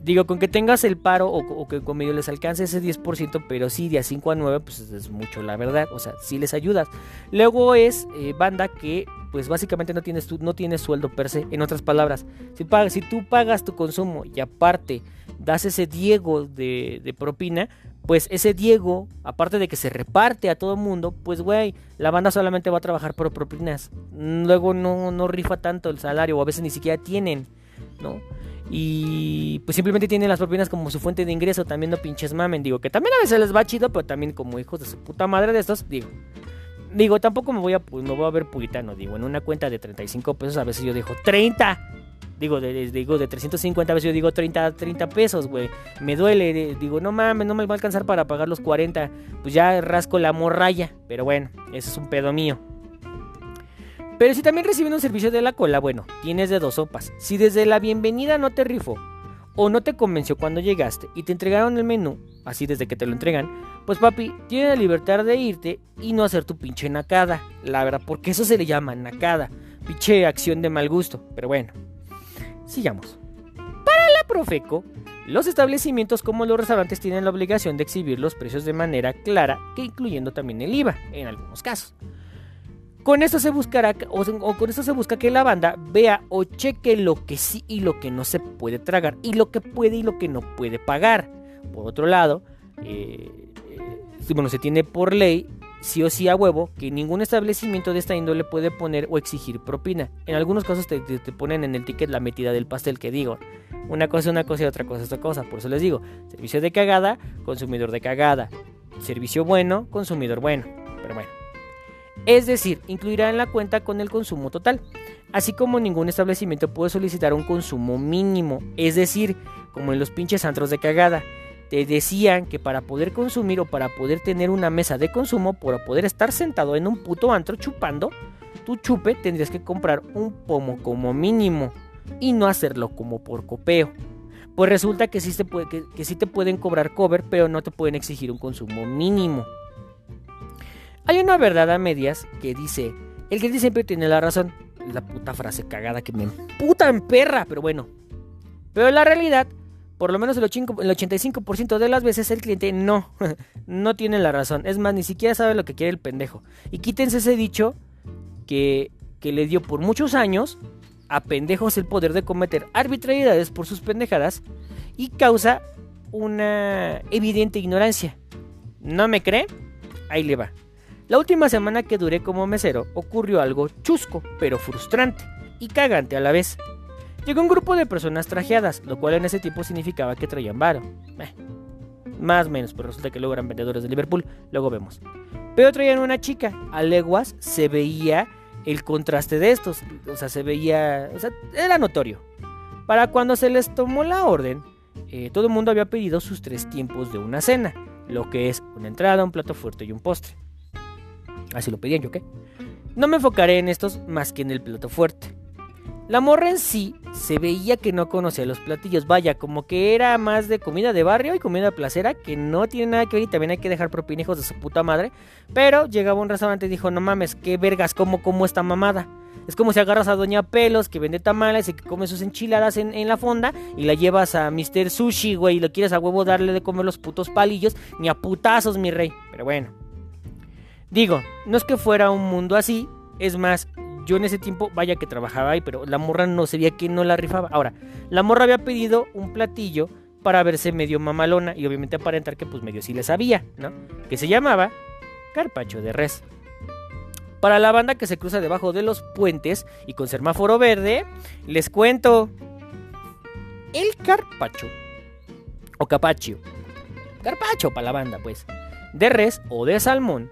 Speaker 1: digo, con que tengas el paro o, que con medio les alcance ese 10%, pero sí, de a 5 a 9, pues es mucho, la verdad. O sea, sí les ayudas. Luego es eh, banda que, pues básicamente no tienes, tu, no tienes sueldo per se. En otras palabras, si, pagas, si tú pagas tu consumo y aparte das ese Diego de, de propina, pues ese Diego, aparte de que se reparte a todo mundo, pues güey, la banda solamente va a trabajar por propinas. Luego no, no rifa tanto el salario, o a veces ni siquiera tienen, ¿no? Y pues simplemente tienen las propinas como su fuente de ingreso, también no pinches mamen, digo, que también a veces les va chido, pero también como hijos de su puta madre de estos, digo. Digo, tampoco me voy a, pues, me voy a ver puritano, digo, en una cuenta de 35 pesos a veces yo dejo 30. Digo, de, digo, de 350 a veces yo digo 30, 30 pesos, güey. Me duele, digo, no mames, no me va a alcanzar para pagar los 40. Pues ya rasco la morralla. Pero bueno, eso es un pedo mío. Pero si también reciben un servicio de la cola, bueno, tienes de dos sopas. Si desde la bienvenida no te rifó o no te convenció cuando llegaste y te entregaron el menú, así desde que te lo entregan, pues papi, tienes la libertad de irte y no hacer tu pinche nacada. La verdad, porque eso se le llama nacada. Pinche acción de mal gusto. Pero bueno, sigamos. Para la Profeco, los establecimientos como los restaurantes tienen la obligación de exhibir los precios de manera clara, que incluyendo también el IVA, en algunos casos. Con esto se buscará o, o con esto se busca que la banda vea o cheque lo que sí y lo que no se puede tragar y lo que puede y lo que no puede pagar. Por otro lado, eh, eh, bueno, se tiene por ley sí o sí a huevo que ningún establecimiento de esta índole puede poner o exigir propina. En algunos casos te, te- ponen en el ticket la metida del pastel que digo. Una cosa una cosa y otra cosa otra cosa. Por eso les digo, servicio de cagada, consumidor de cagada. Servicio bueno, consumidor bueno. Pero bueno. Es decir, incluirá en la cuenta con el consumo total. Así como ningún establecimiento puede solicitar un consumo mínimo. Es decir, como en los pinches antros de cagada. Te decían que para poder consumir o para poder tener una mesa de consumo, para poder estar sentado en un puto antro chupando, tu chupe tendrías que comprar un pomo como mínimo y no hacerlo como por copeo. Pues resulta que sí, que, que sí te pueden cobrar cover, pero no te pueden exigir un consumo mínimo. Hay una verdad a medias que dice, el que siempre tiene la razón. La puta frase cagada que me puta en perra, pero bueno. Pero la realidad, por lo menos el 85% el 85% de las veces el cliente no, no tiene la razón. Es más, ni siquiera sabe lo que quiere el pendejo. Y quítense ese dicho que, que le dio por muchos años a pendejos el poder de cometer arbitrariedades por sus pendejadas y causa una evidente ignorancia. ¿No me cree? Ahí le va. La última semana que duré como mesero ocurrió algo chusco, pero frustrante y cagante a la vez. Llegó un grupo de personas trajeadas, lo cual en ese tiempo significaba que traían varo. Eh, más o menos, pero resulta que luego eran vendedores de Liverpool, luego vemos. Pero traían una chica, a leguas se veía el contraste de estos, o sea, se veía, o sea, era notorio. Para cuando se les tomó la orden, eh, todo el mundo había pedido sus tres tiempos de una cena, lo que es una entrada, un plato fuerte y un postre. Así lo pedían yo, ¿qué? No me enfocaré en estos más que en el plato fuerte. La morra en sí se veía que no conocía los platillos, vaya, como que era más de comida de barrio y comida placera, que no tiene nada que ver y también hay que dejar propinejos de su puta madre. Pero llegaba un restaurante y dijo, no mames, qué vergas, como como esta mamada. Es como si agarras a Doña Pelos, que vende tamales y que come sus enchiladas en, en la fonda, y la llevas a Mr. Sushi, güey, y lo quieres a huevo darle de comer los putos palillos, ni a putazos, mi rey. Pero bueno. Digo, no es que fuera un mundo así, es más, yo en ese tiempo, vaya que trabajaba ahí, pero la morra no se veía que no la rifaba. Ahora, la morra había pedido un platillo para verse medio mamalona y obviamente aparentar que pues medio sí le sabía, ¿no? Que se llamaba carpacho de res. Para la banda que se cruza debajo de los puentes y con semáforo verde, les cuento. El carpacho, o capacho, carpacho para la banda pues, de res o de salmón,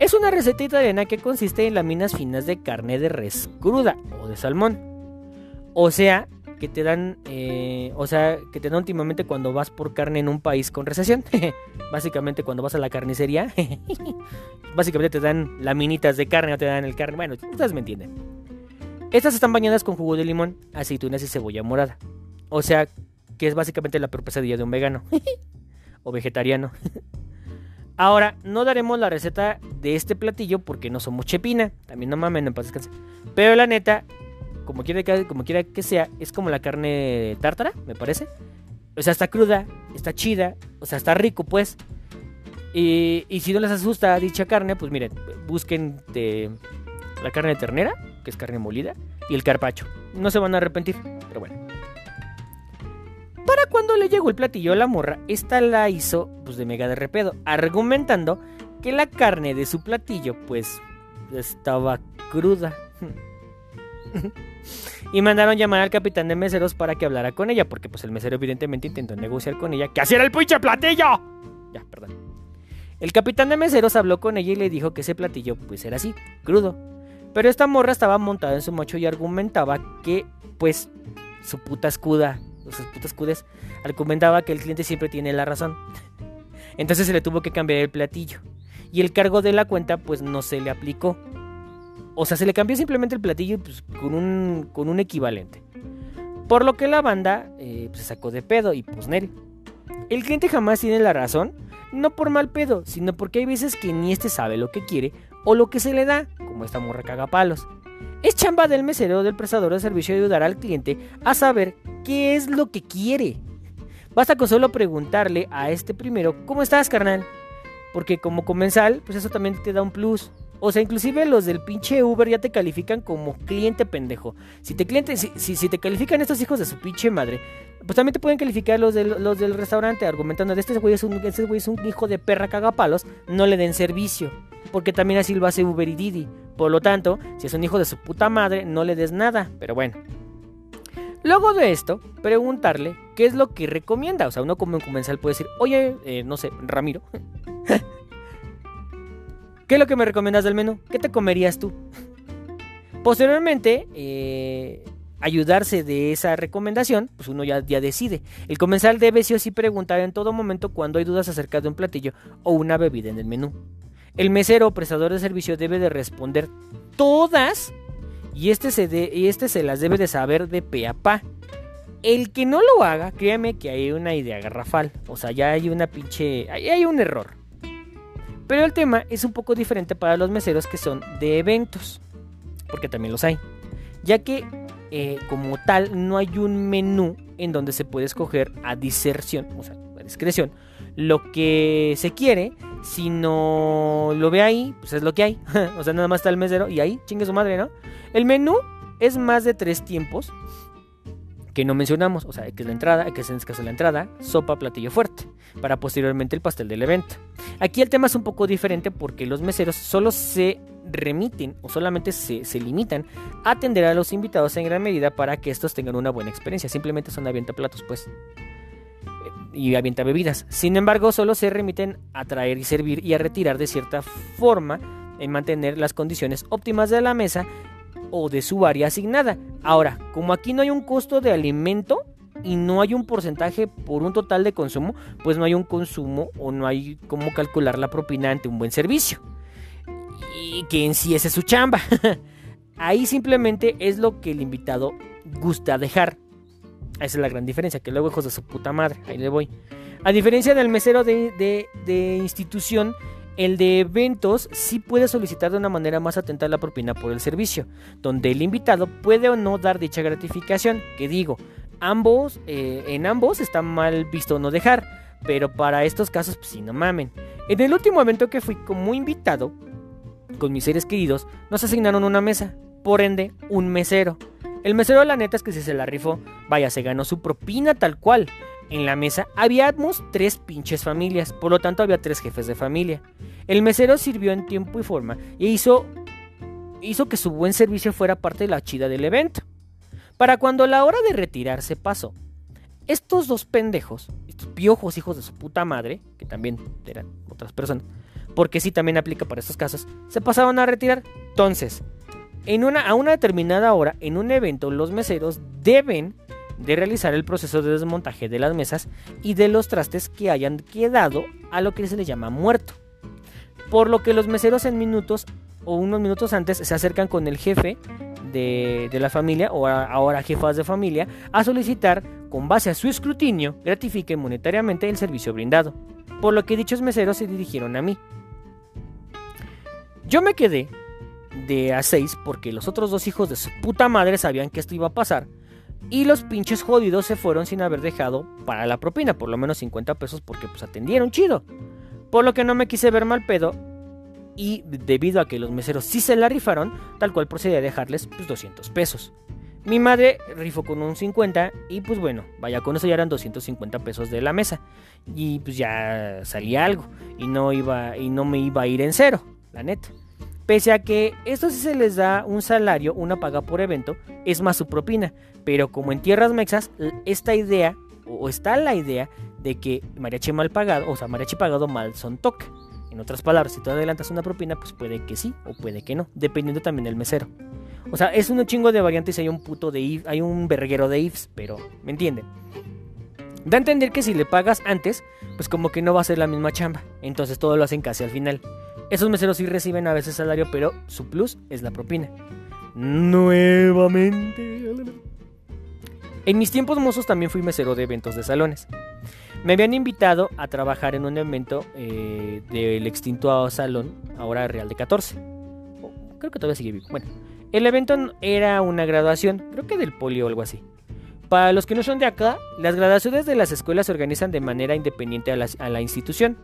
Speaker 1: Es una receta italiana que consiste en láminas finas de carne de res cruda o de salmón. O sea, que te dan, eh, o sea, que te dan últimamente cuando vas por carne en un país con recesión. Básicamente cuando vas a la carnicería, básicamente te dan laminitas de carne, no te dan el carne. Bueno, ustedes me entienden. Estas están bañadas con jugo de limón, aceitunas y cebolla morada. O sea, que es básicamente la peor pesadilla de un vegano o vegetariano. Ahora, no daremos la receta de este platillo porque no somos chepina. También no mamen, no descansar. Pero la neta, como quiera, que, como quiera que sea, es como la carne tártara, me parece. O sea, está cruda, está chida, o sea, está rico, pues. Y, y si no les asusta dicha carne, pues miren, busquen de la carne de ternera, que es carne molida, y el carpacho. No se van a arrepentir. Para cuando le llegó el platillo a la morra, esta la hizo pues de mega de repedo, argumentando que la carne de su platillo pues estaba cruda. y mandaron llamar al capitán de meseros para que hablara con ella, porque pues el mesero evidentemente intentó negociar con ella que así era el pinche platillo. Ya, perdón. El capitán de meseros habló con ella y le dijo que ese platillo pues era así, crudo. Pero esta morra estaba montada en su mocho y argumentaba que pues su puta escuda sus putas cudes, argumentaba que el cliente siempre tiene la razón. Entonces se le tuvo que cambiar el platillo. Y el cargo de la cuenta pues no se le aplicó. O sea, se le cambió simplemente el platillo pues, con, un, con un equivalente. Por lo que la banda eh, pues, se sacó de pedo y pues Nel. El cliente jamás tiene la razón, no por mal pedo, sino porque hay veces que ni este sabe lo que quiere o lo que se le da, como esta morra cagapalos. Es chamba del mesero del prestador de servicio ayudar al cliente a saber qué es lo que quiere. Basta con solo preguntarle a este primero, ¿cómo estás, carnal? Porque como comensal, pues eso también te da un plus. O sea, inclusive los del pinche Uber ya te califican como cliente pendejo. Si te cliente, si, si, te califican estos hijos de su pinche madre, pues también te pueden calificar los del, los del restaurante argumentando de este güey es un, este güey es un hijo de perra cagapalos, no le den servicio. Porque también así lo hace Uber y Didi. Por lo tanto, si es un hijo de su puta madre, no le des nada. Pero bueno. Luego de esto, preguntarle qué es lo que recomienda. O sea, uno como un comensal puede decir, oye, eh, no sé, Ramiro. ¿Qué es lo que me recomiendas del menú? ¿Qué te comerías tú? Posteriormente, eh, ayudarse de esa recomendación, pues uno ya, ya, decide. El comensal debe sí o sí preguntar en todo momento cuando hay dudas acerca de un platillo o una bebida en el menú. El mesero o prestador de servicio debe de responder todas y este se, y este se las debe de saber de pe a pa. El que no lo haga, créame que hay una idea garrafal. O sea, ya hay una pinche... Ahí hay un error. Pero el tema es un poco diferente para los meseros que son de eventos. Porque también los hay. Ya que eh, como tal no hay un menú en donde se puede escoger a diserción, o sea, a discreción, lo que se quiere si no lo ve ahí, pues es lo que hay. o sea, nada más está el mesero y ahí, chingue su madre, ¿no? El menú es más de tres tiempos que no mencionamos. O sea, que es la entrada, que es en caso la entrada, sopa, platillo fuerte, para posteriormente el pastel del evento. Aquí el tema es un poco diferente porque los meseros solo se remiten o solamente se, se limitan a atender a los invitados en gran medida para que estos tengan una buena experiencia. Simplemente son avienta platos, pues y avienta bebidas. Sin embargo, solo se remiten a traer y servir y a retirar de cierta forma en mantener las condiciones óptimas de la mesa o de su área asignada. Ahora, como aquí no hay un costo de alimento y no hay un porcentaje por un total de consumo, pues no hay un consumo o no hay cómo calcular la propina ante un buen servicio. Y que en sí es su chamba. Ahí simplemente es lo que el invitado gusta dejar. Esa es la gran diferencia, que luego hijos de su puta madre, ahí le voy. A diferencia del mesero de, de, institución, el de eventos sí puede solicitar de una manera más atenta la propina por el servicio, donde el invitado puede o no dar dicha gratificación, que digo, ambos, eh, en ambos está mal visto no dejar, pero para estos casos, pues sí, no mamen. En el último evento que fui como invitado, con mis seres queridos, nos asignaron una mesa, por ende, un mesero. El mesero, la neta es que si se la rifó, vaya, se ganó su propina tal cual. En la mesa habíamos tres pinches familias, por lo tanto había tres jefes de familia. El mesero sirvió en tiempo y forma y hizo, hizo que su buen servicio fuera parte de la chida del evento. Para cuando la hora de retirarse pasó, estos dos pendejos, estos piojos hijos de su puta madre, que también eran otras personas, porque sí también aplica para estos casos, se pasaban a retirar. Entonces, en una, a una determinada hora, en un evento, los meseros deben de realizar el proceso de desmontaje de las mesas y de los trastes que hayan quedado a lo que se le llama muerto. Por lo que los meseros en minutos o unos minutos antes se acercan con el jefe de, de la familia o a- ahora jefas de familia a solicitar, con base a su escrutinio, gratifique monetariamente el servicio brindado. Por lo que dichos meseros se dirigieron a mí. Yo me quedé de a 6 porque los otros dos hijos de su puta madre sabían que esto iba a pasar. Y los pinches jodidos se fueron sin haber dejado para la propina, por lo menos 50 pesos porque pues atendieron chido. Por lo que no me quise ver mal pedo y debido a que los meseros sí se la rifaron, tal cual procedí a dejarles pues 200 pesos. Mi madre rifó con un 50 y pues bueno, vaya, con eso ya eran 250 pesos de la mesa. Y pues ya salía algo y no iba y no me iba a ir en cero, la neta. Pese a que esto sí se les da un salario, una paga por evento, es más su propina. Pero como en tierras mexas, esta idea, o está la idea, de que mariachi mal pagado, o sea, mariachi pagado mal son toque. En otras palabras, si tú adelantas una propina, pues puede que sí o puede que no, dependiendo también del mesero. O sea, es un chingo de variantes hay un puto de if, hay un verguero de ifs, pero ¿me entienden? Da a entender que si le pagas antes, pues como que no va a ser la misma chamba. Entonces todo lo hacen casi al final. Esos meseros sí reciben a veces salario, pero su plus es la propina. Nuevamente. En mis tiempos mozos también fui mesero de eventos de salones. Me habían invitado a trabajar en un evento eh, del extinto salón, ahora Real de 14. O, creo que todavía sigue vivo. Bueno, el evento era una graduación, creo que del polio o algo así. Para los que no son de acá, las graduaciones de las escuelas se organizan de manera independiente a la institución.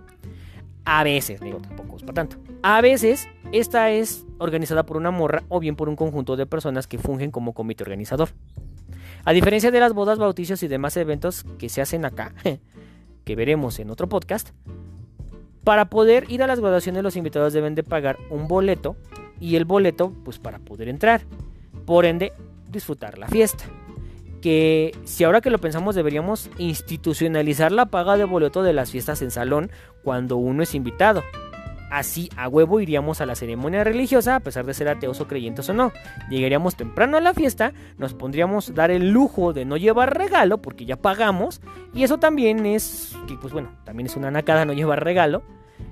Speaker 1: A veces, digo, tampoco es para tanto. A veces, esta es organizada por una morra o bien por un conjunto de personas que fungen como comité organizador. A diferencia de las bodas, bautizos y demás eventos que se hacen acá, que veremos en otro podcast, para poder ir a las graduaciones los invitados deben de pagar un boleto y el boleto pues para poder entrar. Por ende, disfrutar la fiesta. Que si ahora que lo pensamos deberíamos institucionalizar la paga de boleto de las fiestas en salón cuando uno es invitado. Así a huevo iríamos a la ceremonia religiosa a pesar de ser ateos o creyentes o no. Llegaríamos temprano a la fiesta, nos pondríamos dar el lujo de no llevar regalo porque ya pagamos y eso también es que pues bueno, también es una nacada no llevar regalo.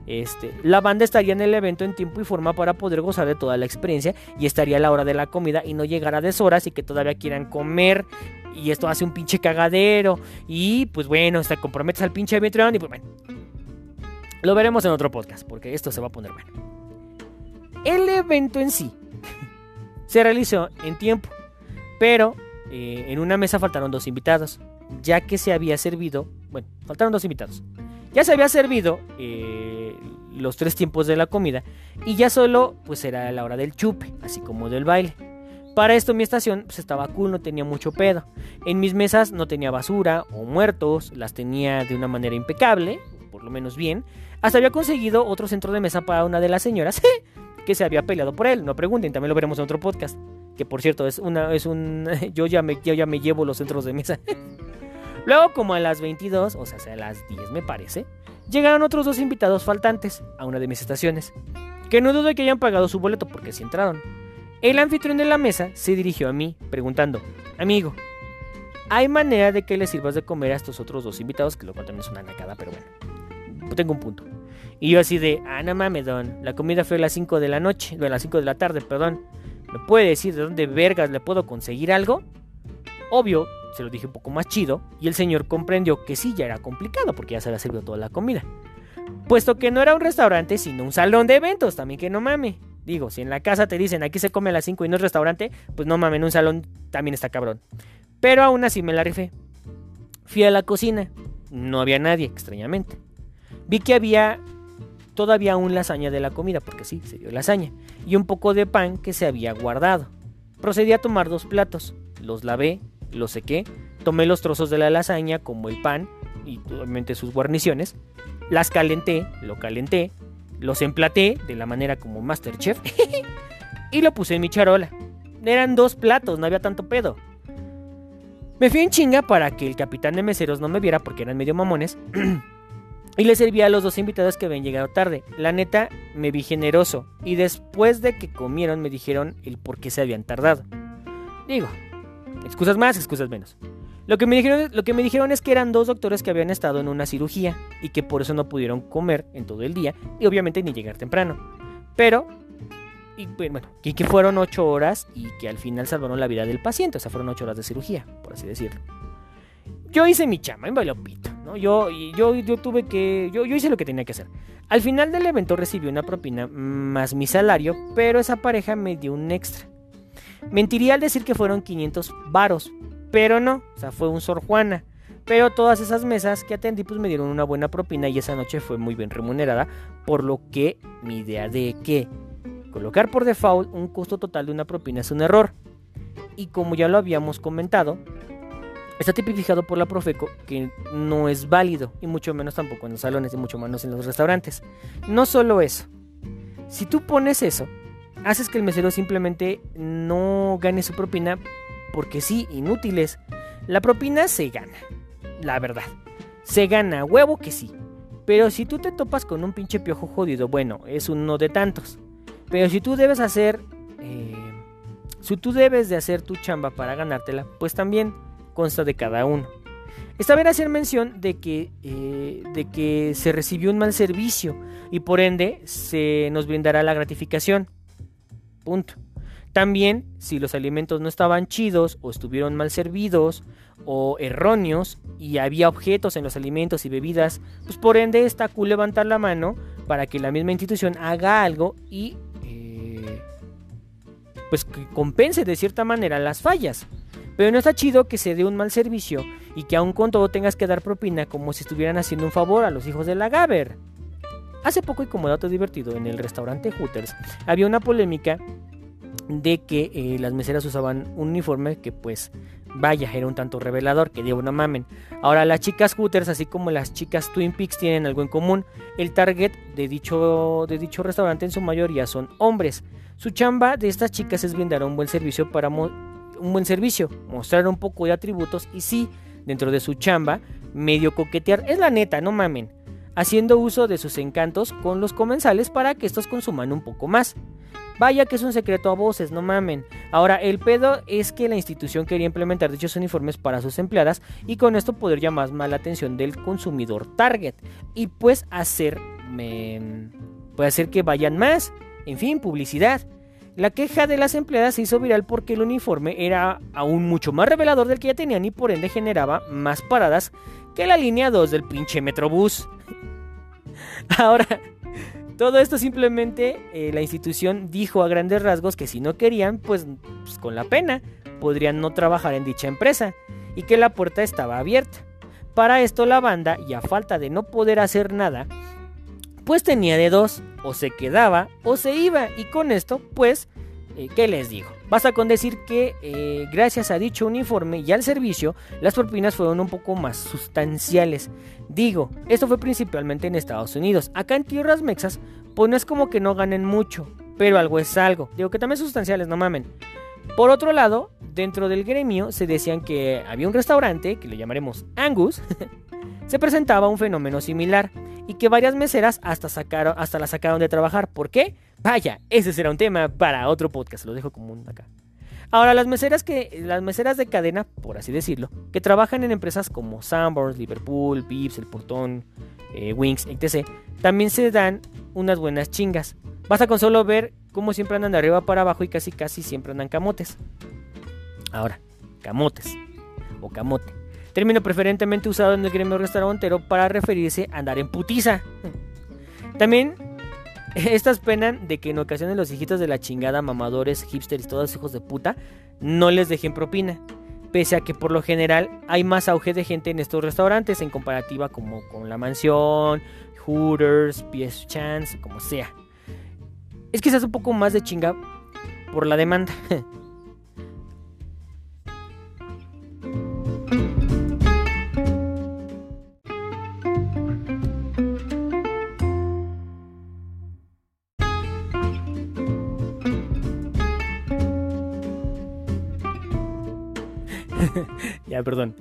Speaker 1: Este, la banda estaría en el evento en tiempo y forma para poder gozar de toda la experiencia y estaría a la hora de la comida y no llegar a deshoras y que todavía quieran comer y esto hace un pinche cagadero y pues bueno, te comprometes al pinche anfitrión y pues bueno. Lo veremos en otro podcast porque esto se va a poner bueno. El evento en sí se realizó en tiempo, pero eh, en una mesa faltaron dos invitados, ya que se había servido, bueno, faltaron dos invitados. Ya se había servido eh, los tres tiempos de la comida y ya solo pues era la hora del chupe, así como del baile. Para esto mi estación pues, estaba cool, no tenía mucho pedo. En mis mesas no tenía basura o muertos, las tenía de una manera impecable, por lo menos bien. Hasta había conseguido otro centro de mesa para una de las señoras que se había peleado por él. No pregunten, también lo veremos en otro podcast. Que por cierto, es una, es un. Yo ya me, yo ya me llevo los centros de mesa. Luego, como a las 22, o sea, a las 10 me parece, llegaron otros dos invitados faltantes a una de mis estaciones. Que no dudo que hayan pagado su boleto porque sí entraron. El anfitrión de la mesa se dirigió a mí, preguntando: Amigo, ¿hay manera de que le sirvas de comer a estos otros dos invitados? Que lo cual también es una nacada, pero bueno. Tengo un punto. Y yo así de, ah, no mames, don. La comida fue a las 5 de la noche, bueno, a las 5 de la tarde, perdón. ¿Me puede decir de dónde vergas le puedo conseguir algo? Obvio, se lo dije un poco más chido, y el señor comprendió que sí, ya era complicado porque ya se había servido toda la comida. Puesto que no era un restaurante, sino un salón de eventos, también que no mame. Digo, si en la casa te dicen aquí se come a las 5 y no es restaurante, pues no mames, en un salón también está cabrón. Pero aún así me la rifé. Fui a la cocina, no había nadie, extrañamente. Vi que había todavía un lasaña de la comida, porque sí, se dio lasaña, y un poco de pan que se había guardado. Procedí a tomar dos platos, los lavé, los sequé, tomé los trozos de la lasaña como el pan y obviamente sus guarniciones, las calenté, lo calenté, los emplaté de la manera como Masterchef y lo puse en mi charola. Eran dos platos, no había tanto pedo. Me fui en chinga para que el capitán de meseros no me viera porque eran medio mamones. Y le servía a los dos invitados que habían llegado tarde. La neta, me vi generoso. Y después de que comieron, me dijeron el por qué se habían tardado. Digo, excusas más, excusas menos. Lo que, me dijeron, lo que es que eran dos doctores que habían estado en una cirugía y que por eso no pudieron comer en todo el día y obviamente ni llegar temprano. Pero, y bueno, que, que fueron ocho horas y que al final salvaron la vida del paciente, o sea, fueron ocho horas de cirugía, por así decirlo. Yo hice mi chama, me valió pito, ¿no? Yo, yo, yo tuve que, yo, yo hice lo que tenía que hacer. Al final del evento recibí una propina más mi salario, pero esa pareja me dio un extra. Mentiría al decir que fueron 500 varos, pero no, o sea, fue un Sor Juana. Pero todas esas mesas que atendí pues me dieron una buena propina y esa noche fue muy bien remunerada, por lo que mi idea de que colocar por default un costo total de una propina es un error. Y como ya lo habíamos comentado, está tipificado por la Profeco que no es válido, y mucho menos tampoco en los salones, y mucho menos en los restaurantes. No solo eso, si tú pones eso, haces que el mesero simplemente no gane su propina porque sí, inútiles. La propina se gana, la verdad. Se gana, huevo que sí. Pero si tú te topas con un pinche piojo jodido, bueno, es uno de tantos. Pero si tú debes hacer... Eh, si tú debes de hacer tu chamba para ganártela, pues también consta de cada uno. Está bien hacer mención de que, eh, de que se recibió un mal servicio y por ende se nos brindará la gratificación. Punto. También, si los alimentos no estaban chidos o estuvieron mal servidos o erróneos y había objetos en los alimentos y bebidas, pues por ende está cool levantar la mano para que la misma institución haga algo y eh, pues que compense de cierta manera las fallas. Pero no está chido que se dé un mal servicio y que aún con todo tengas que dar propina como si estuvieran haciendo un favor a los hijos de la Gaber. Hace poco y como dato divertido, en el restaurante Hooters había una polémica de que eh, las meseras usaban un uniforme que pues vaya, era un tanto revelador, que digo, no mamen. Ahora las chicas Hooters, así como las chicas Twin Peaks tienen algo en común, el target de dicho, de dicho restaurante en su mayoría son hombres. Su chamba de estas chicas es brindar un buen servicio para un buen servicio, mostrar un poco de atributos y sí, dentro de su chamba, medio coquetear, es la neta, no mamen, haciendo uso de sus encantos con los comensales para que estos consuman un poco más. Vaya que es un secreto a voces, no mamen. Ahora, el pedo es que la institución quería implementar dichos uniformes para sus empleadas y con esto poder llamar más la atención del consumidor target y pues hacer, puede hacer que vayan más. En fin, publicidad. La queja de las empleadas se hizo viral porque el uniforme era aún mucho más revelador del que ya tenían y por ende generaba más paradas que la línea 2 del pinche Metrobús. Ahora, todo esto simplemente eh, la institución dijo a grandes rasgos que si no querían, pues, pues, con la pena, podrían no trabajar en dicha empresa y que la puerta estaba abierta. Para esto la banda, y a falta de no poder hacer nada, pues tenía de dos, o se quedaba o se iba, y con esto, pues, eh, ¿qué les digo? Basta con decir que eh, gracias a dicho uniforme y al servicio, las propinas fueron un poco más sustanciales. Digo, esto fue principalmente en Estados Unidos. Acá en tierras mexas, pues no es como que no ganen mucho, pero algo es algo. Digo que también sustanciales, no mamen. Por otro lado, dentro del gremio se decían que había un restaurante, que le llamaremos Angus, se presentaba un fenómeno similar y que varias meseras hasta, sacaron, hasta la sacaron de trabajar. ¿Por qué? Vaya, ese será un tema para otro podcast, lo dejo común acá. Ahora, las meseras que las meseras de cadena, por así decirlo, que trabajan en empresas como Sanborns, Liverpool, Pips, El Portón, eh, Wings, etc., también se dan unas buenas chingas. Basta con solo ver cómo siempre andan de arriba para abajo y casi casi siempre andan camotes. Ahora, camotes o camote término preferentemente usado en el gremio restaurantero para referirse a andar en putiza. También estas penan de que en ocasiones los hijitos de la chingada, mamadores, hipsters todos hijos de puta, no les dejen propina. Pese a que por lo general hay más auge de gente en estos restaurantes en comparativa como con La Mansión, Hooters, PS Chance, como sea. Es quizás un poco más de chinga por la demanda. ya, perdón.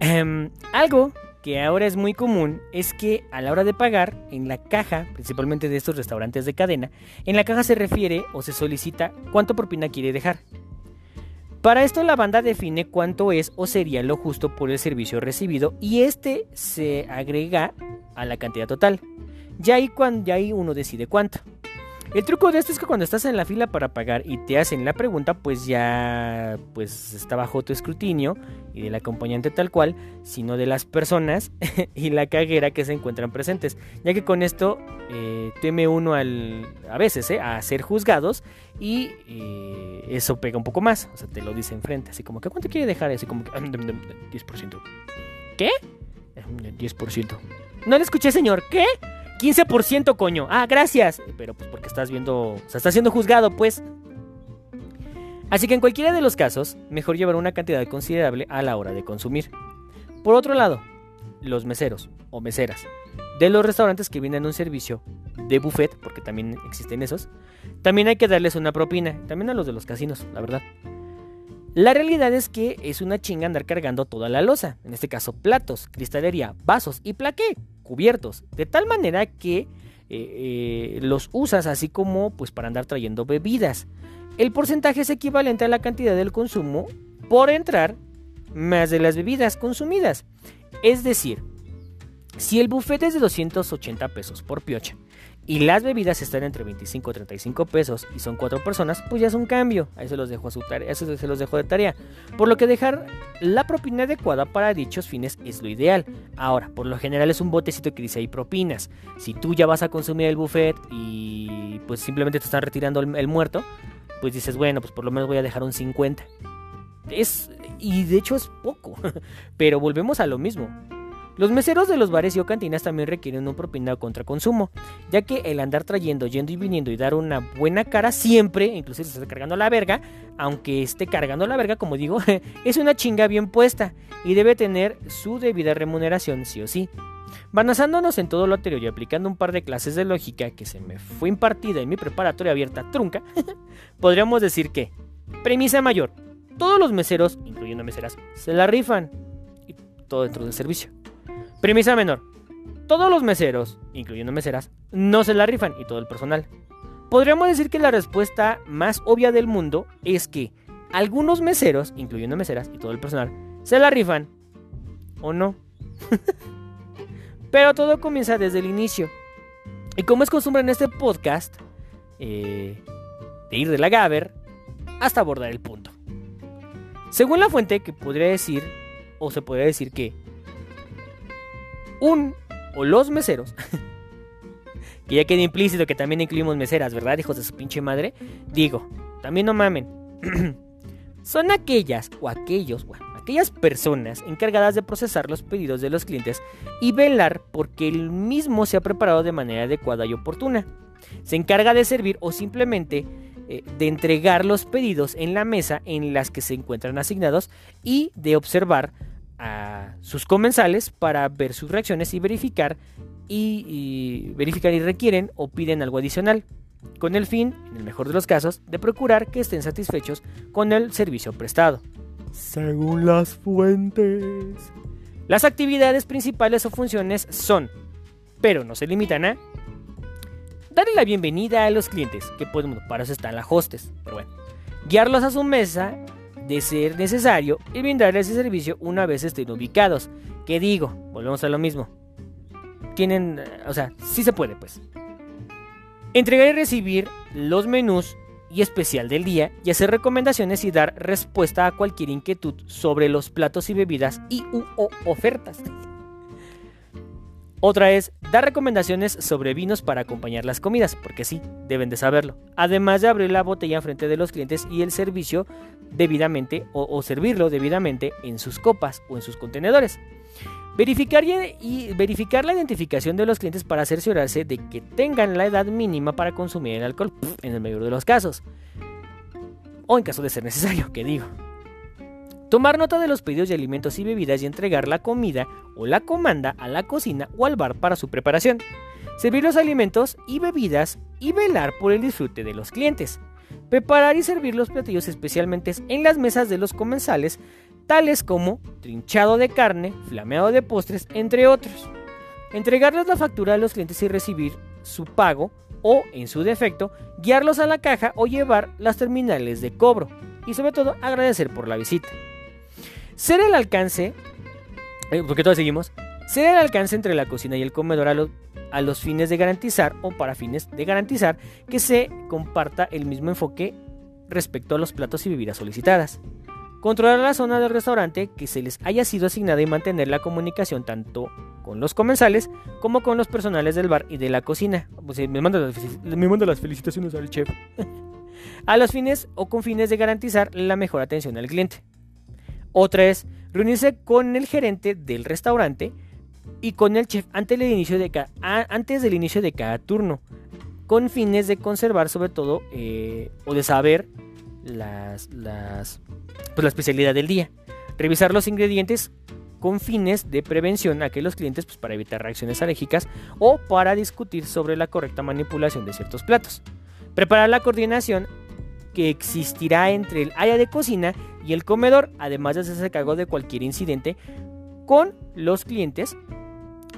Speaker 1: Em, algo que ahora es muy común es que a la hora de pagar, en la caja, principalmente de estos restaurantes de cadena, en la caja se refiere o se solicita cuánto propina quiere dejar. Para esto la banda define cuánto es o sería lo justo por el servicio recibido y este se agrega a la cantidad total. Ya ahí, cuando, ya ahí uno decide cuánto. El truco de esto es que cuando estás en la fila para pagar y te hacen la pregunta, pues ya pues está bajo tu escrutinio y del acompañante tal cual, sino de las personas y la caguera que se encuentran presentes, ya que con esto eh, teme uno al a veces eh, a ser juzgados y eh, eso pega un poco más, o sea, te lo dice enfrente, así como que ¿cuánto quiere dejar? Así como que 10%. ¿Qué? 10%. No le escuché, señor. ¿Qué? 15% coño. Ah, gracias. Pero pues porque estás viendo, o sea, estás siendo juzgado, pues. Así que en cualquiera de los casos, mejor llevar una cantidad considerable a la hora de consumir. Por otro lado, los meseros o meseras de los restaurantes que vienen un servicio de buffet, porque también existen esos, también hay que darles una propina, también a los de los casinos, la verdad. La realidad es que es una chinga andar cargando toda la losa, en este caso platos, cristalería, vasos y plaqué, cubiertos, de tal manera que eh, eh, los usas así como pues para andar trayendo bebidas. El porcentaje es equivalente a la cantidad del consumo por entrar más de las bebidas consumidas. Es decir, si el buffet es de 280 pesos por piocha y las bebidas están entre 25 y 35 pesos y son cuatro personas, pues ya es un cambio. Ahí se los dejo a su tarea, se los dejo de tarea. Por lo que dejar la propina adecuada para dichos fines es lo ideal. Ahora, por lo general es un botecito que dice ahí propinas. Si tú ya vas a consumir el buffet y pues simplemente te están retirando el, el muerto, pues dices, bueno, pues por lo menos voy a dejar un 50. Es y de hecho es poco, pero volvemos a lo mismo. Los meseros de los bares y o cantinas también requieren un propina contra consumo, ya que el andar trayendo, yendo y viniendo y dar una buena cara siempre, inclusive se está cargando la verga, aunque esté cargando la verga, como digo, es una chinga bien puesta y debe tener su debida remuneración sí o sí. Banazándonos en todo lo anterior y aplicando un par de clases de lógica que se me fue impartida en mi preparatoria abierta trunca, podríamos decir que, premisa mayor, todos los meseros, incluyendo meseras, se la rifan y todo dentro del servicio. Premisa menor. Todos los meseros, incluyendo meseras, no se la rifan y todo el personal. Podríamos decir que la respuesta más obvia del mundo es que algunos meseros, incluyendo meseras y todo el personal, se la rifan o no. Pero todo comienza desde el inicio. Y como es costumbre en este podcast, eh, de ir de la Gaber hasta abordar el punto. Según la fuente, que podría decir, o se podría decir que un o los meseros, que ya queda implícito que también incluimos meseras, ¿verdad, hijos de su pinche madre? Digo, también no mamen. Son aquellas o aquellos, bueno, aquellas personas encargadas de procesar los pedidos de los clientes y velar porque el mismo sea preparado de manera adecuada y oportuna. Se encarga de servir o simplemente eh, de entregar los pedidos en la mesa en las que se encuentran asignados y de observar a sus comensales para ver sus reacciones y verificar y, verificar y requieren o piden algo adicional, con el fin, en el mejor de los casos, de procurar que estén satisfechos con el servicio prestado.
Speaker 3: Según las fuentes.
Speaker 1: Las actividades principales o funciones son, pero no se limitan a darle la bienvenida a los clientes, que podemos, para eso están las hostes, pero bueno, guiarlos a su mesa de ser necesario y brindarles ese servicio una vez estén ubicados. ¿Qué digo? Volvemos a lo mismo. Tienen, eh, o sea, sí se puede pues. Entregar y recibir los menús y especial del día y hacer recomendaciones y dar respuesta a cualquier inquietud sobre los platos y bebidas y u o ofertas. Otra es dar recomendaciones sobre vinos para acompañar las comidas, porque sí, deben de saberlo. Además de abrir la botella en frente de los clientes y el servicio debidamente o, servirlo debidamente en sus copas o en sus contenedores. Verificar, y, verificar la identificación de los clientes para cerciorarse de que tengan la edad mínima para consumir el alcohol, en el mayor de los casos. O en caso de ser necesario, que digo. Tomar nota de los pedidos de alimentos y bebidas y entregar la comida o la comanda a la cocina o al bar para su preparación. Servir los alimentos y bebidas y velar por el disfrute de los clientes. Preparar y servir los platillos especialmente en las mesas de los comensales, tales como trinchado de carne, flameado de postres, entre otros. Entregarles la factura a los clientes y recibir su pago o, en su defecto, guiarlos a la caja o llevar las terminales de cobro. Y sobre todo, agradecer por la visita. Ser el alcance, eh, porque todos seguimos, el alcance entre la cocina y el comedor a, lo- a los fines de garantizar o para fines de garantizar que se comparta el mismo enfoque respecto a los platos y bebidas solicitadas. Controlar la zona del restaurante que se les haya sido asignada y mantener la comunicación tanto con los comensales como con los personales del bar y de la cocina. Pues, eh, me, manda las, felici- me manda las felicitaciones al chef. a los fines o con fines de garantizar la mejor atención al cliente. Otra es reunirse con el gerente del restaurante y con el chef antes del inicio de, ca- a- antes del inicio de cada turno, con fines de conservar sobre todo eh, o de saber las, las, pues, la especialidad del día. Revisar los ingredientes con fines de prevención a que los clientes pues, para evitar reacciones alérgicas o para discutir sobre la correcta manipulación de ciertos platos. Preparar la coordinación que existirá entre el área de cocina y el comedor, además de hacerse cargo de cualquier incidente con los clientes,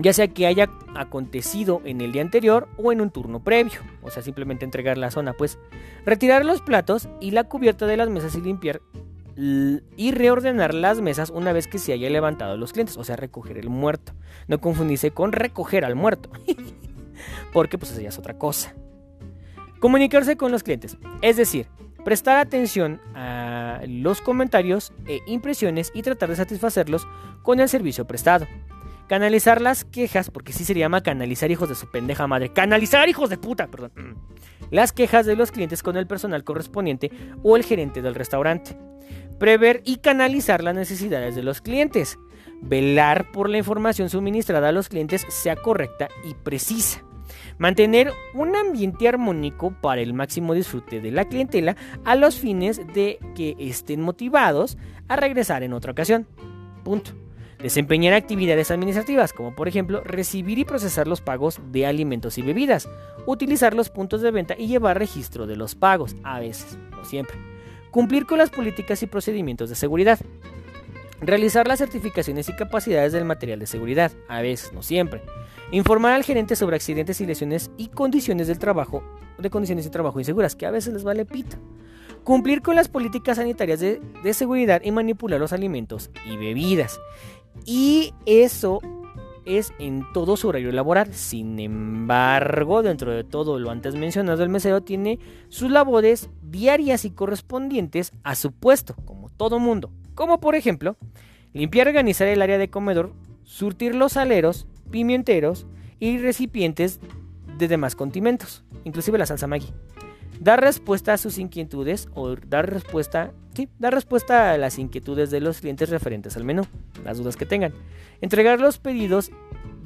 Speaker 1: ya sea que haya acontecido en el día anterior o en un turno previo, o sea, simplemente entregar la zona, pues retirar los platos y la cubierta de las mesas y limpiar y reordenar las mesas una vez que se haya levantado los clientes, o sea, recoger el muerto. No confundirse con recoger al muerto, porque pues eso ya es otra cosa. Comunicarse con los clientes, es decir, prestar atención a los comentarios e impresiones y tratar de satisfacerlos con el servicio prestado. Canalizar las quejas, porque sí se llama canalizar hijos de su pendeja madre. Canalizar hijos de puta, perdón. Las quejas de los clientes con el personal correspondiente o el gerente del restaurante. Prever y canalizar las necesidades de los clientes. Velar por la información suministrada a los clientes sea correcta y precisa. Mantener un ambiente armónico para el máximo disfrute de la clientela a los fines de que estén motivados a regresar en otra ocasión. Punto. Desempeñar actividades administrativas, como por ejemplo recibir y procesar los pagos de alimentos y bebidas, utilizar los puntos de venta y llevar registro de los pagos, a veces, no siempre. Cumplir con las políticas y procedimientos de seguridad. Realizar las certificaciones y capacidades del material de seguridad, a veces, no siempre. Informar al gerente sobre accidentes y lesiones y condiciones del trabajo, de condiciones de trabajo inseguras, que a veces les vale pito. Cumplir con las políticas sanitarias de, de seguridad y manipular los alimentos y bebidas. Y eso es en todo su horario laboral. Sin embargo, dentro de todo lo antes mencionado, el mesero tiene sus labores diarias y correspondientes a su puesto, como todo mundo. Como por ejemplo, limpiar y organizar el área de comedor, surtir los aleros, pimienteros y recipientes de demás condimentos, inclusive la salsa Maggi. Dar respuesta a sus inquietudes o dar respuesta, sí, dar respuesta a las inquietudes de los clientes referentes al menú, las dudas que tengan. Entregar los pedidos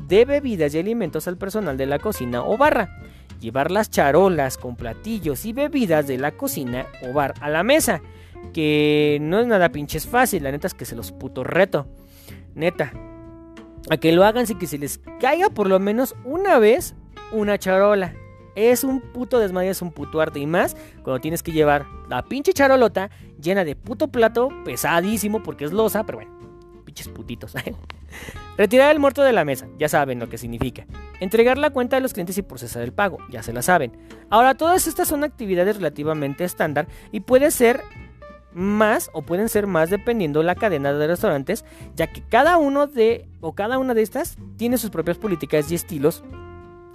Speaker 1: de bebidas y alimentos al personal de la cocina o barra. Llevar las charolas con platillos y bebidas de la cocina o bar a la mesa. Que no es nada pinches fácil, la neta es que se los puto reto. Neta. A que lo hagan sin que se les caiga por lo menos una vez una charola. Es un puto desmadre, es un puto arte. Y más cuando tienes que llevar la pinche charolota llena de puto plato, pesadísimo porque es losa, pero bueno, pinches putitos. Retirar el muerto de la mesa, ya saben lo que significa. Entregar la cuenta a los clientes y procesar el pago, ya se la saben. Ahora, todas estas son actividades relativamente estándar y puede ser más o pueden ser más dependiendo la cadena de restaurantes, ya que cada uno de o cada una de estas tiene sus propias políticas y estilos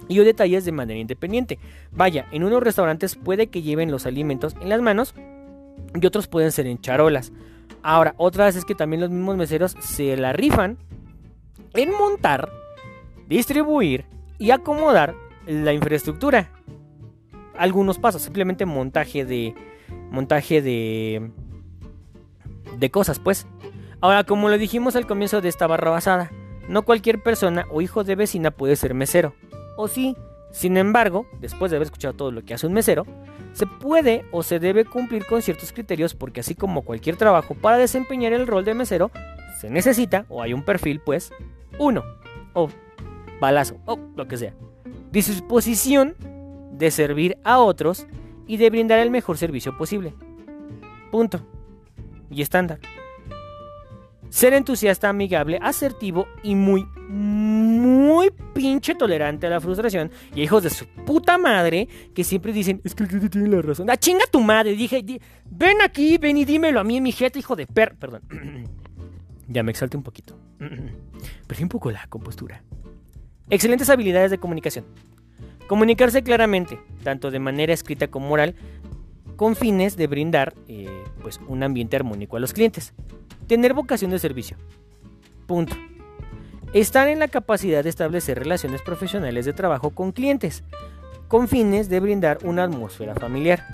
Speaker 1: y o detalles de manera independiente. Vaya, en unos restaurantes puede que lleven los alimentos en las manos y otros pueden ser en charolas. Ahora, otras es que también los mismos meseros se la rifan en montar, distribuir y acomodar la infraestructura. Algunos pasos, simplemente montaje de montaje de de cosas, pues. Ahora, como lo dijimos al comienzo de esta barra basada, no cualquier persona o hijo de vecina puede ser mesero. O sí, sin embargo, después de haber escuchado todo lo que hace un mesero, se puede o se debe cumplir con ciertos criterios porque así como cualquier trabajo para desempeñar el rol de mesero, se necesita o hay un perfil, pues, uno, o balazo, o lo que sea. Disposición de servir a otros y de brindar el mejor servicio posible. Punto. Y estándar. Ser entusiasta, amigable, asertivo y muy, muy pinche tolerante a la frustración. Y hijos de su puta madre que siempre dicen, es que el cliente tiene la razón. ¡Ah, chinga tu madre! Dije, di- ven aquí, ven y dímelo a mí en mi jeta, hijo de per... Perdón. ya me exalté un poquito. Perdí un poco la compostura. Excelentes habilidades de comunicación. Comunicarse claramente, tanto de manera escrita como oral, con fines de brindar eh, pues, un ambiente armónico a los clientes. Tener vocación de servicio. Punto. Estar en la capacidad de establecer relaciones profesionales de trabajo con clientes, con fines de brindar una atmósfera familiar.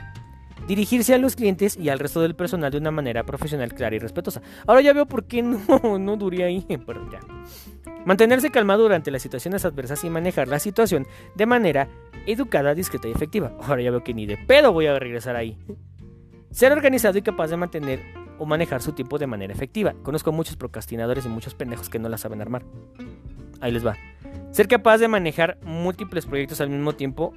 Speaker 1: Dirigirse a los clientes y al resto del personal de una manera profesional clara y respetuosa. Ahora ya veo por qué no, no duré ahí, pero ya. Mantenerse calmado durante las situaciones adversas y manejar la situación de manera educada, discreta y efectiva. Ahora ya veo que ni de pedo voy a regresar ahí. Ser organizado y capaz de mantener o manejar su tiempo de manera efectiva. Conozco muchos procrastinadores y muchos pendejos que no la saben armar. Ahí les va. Ser capaz de manejar múltiples proyectos al mismo tiempo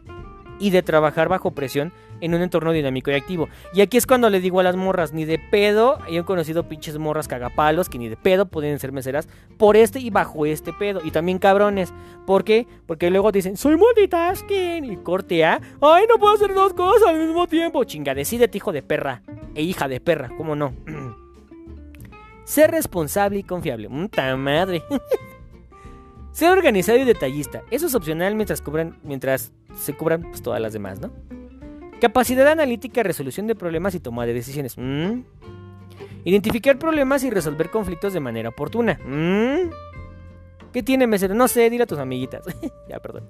Speaker 1: y de trabajar bajo presión en un entorno dinámico y activo. Y aquí es cuando le digo a las morras, ni de pedo, yo he conocido pinches morras cagapalos que ni de pedo pueden ser meseras por este y bajo este pedo. Y también cabrones. ¿Por qué? Porque luego dicen, soy multitasking y corte A. Ay, no puedo hacer dos cosas al mismo tiempo. Chinga, decídete, hijo de perra. E hija de perra, ¿cómo no? Ser responsable y confiable. ¡Muta madre! Ser organizado y detallista. Eso es opcional mientras, cubran, mientras se cubran pues, todas las demás, ¿no? Capacidad analítica, resolución de problemas y toma de decisiones. Mm. Identificar problemas y resolver conflictos de manera oportuna. Mm. ¿Qué tiene mesero? No sé, dile a tus amiguitas. ya, perdón.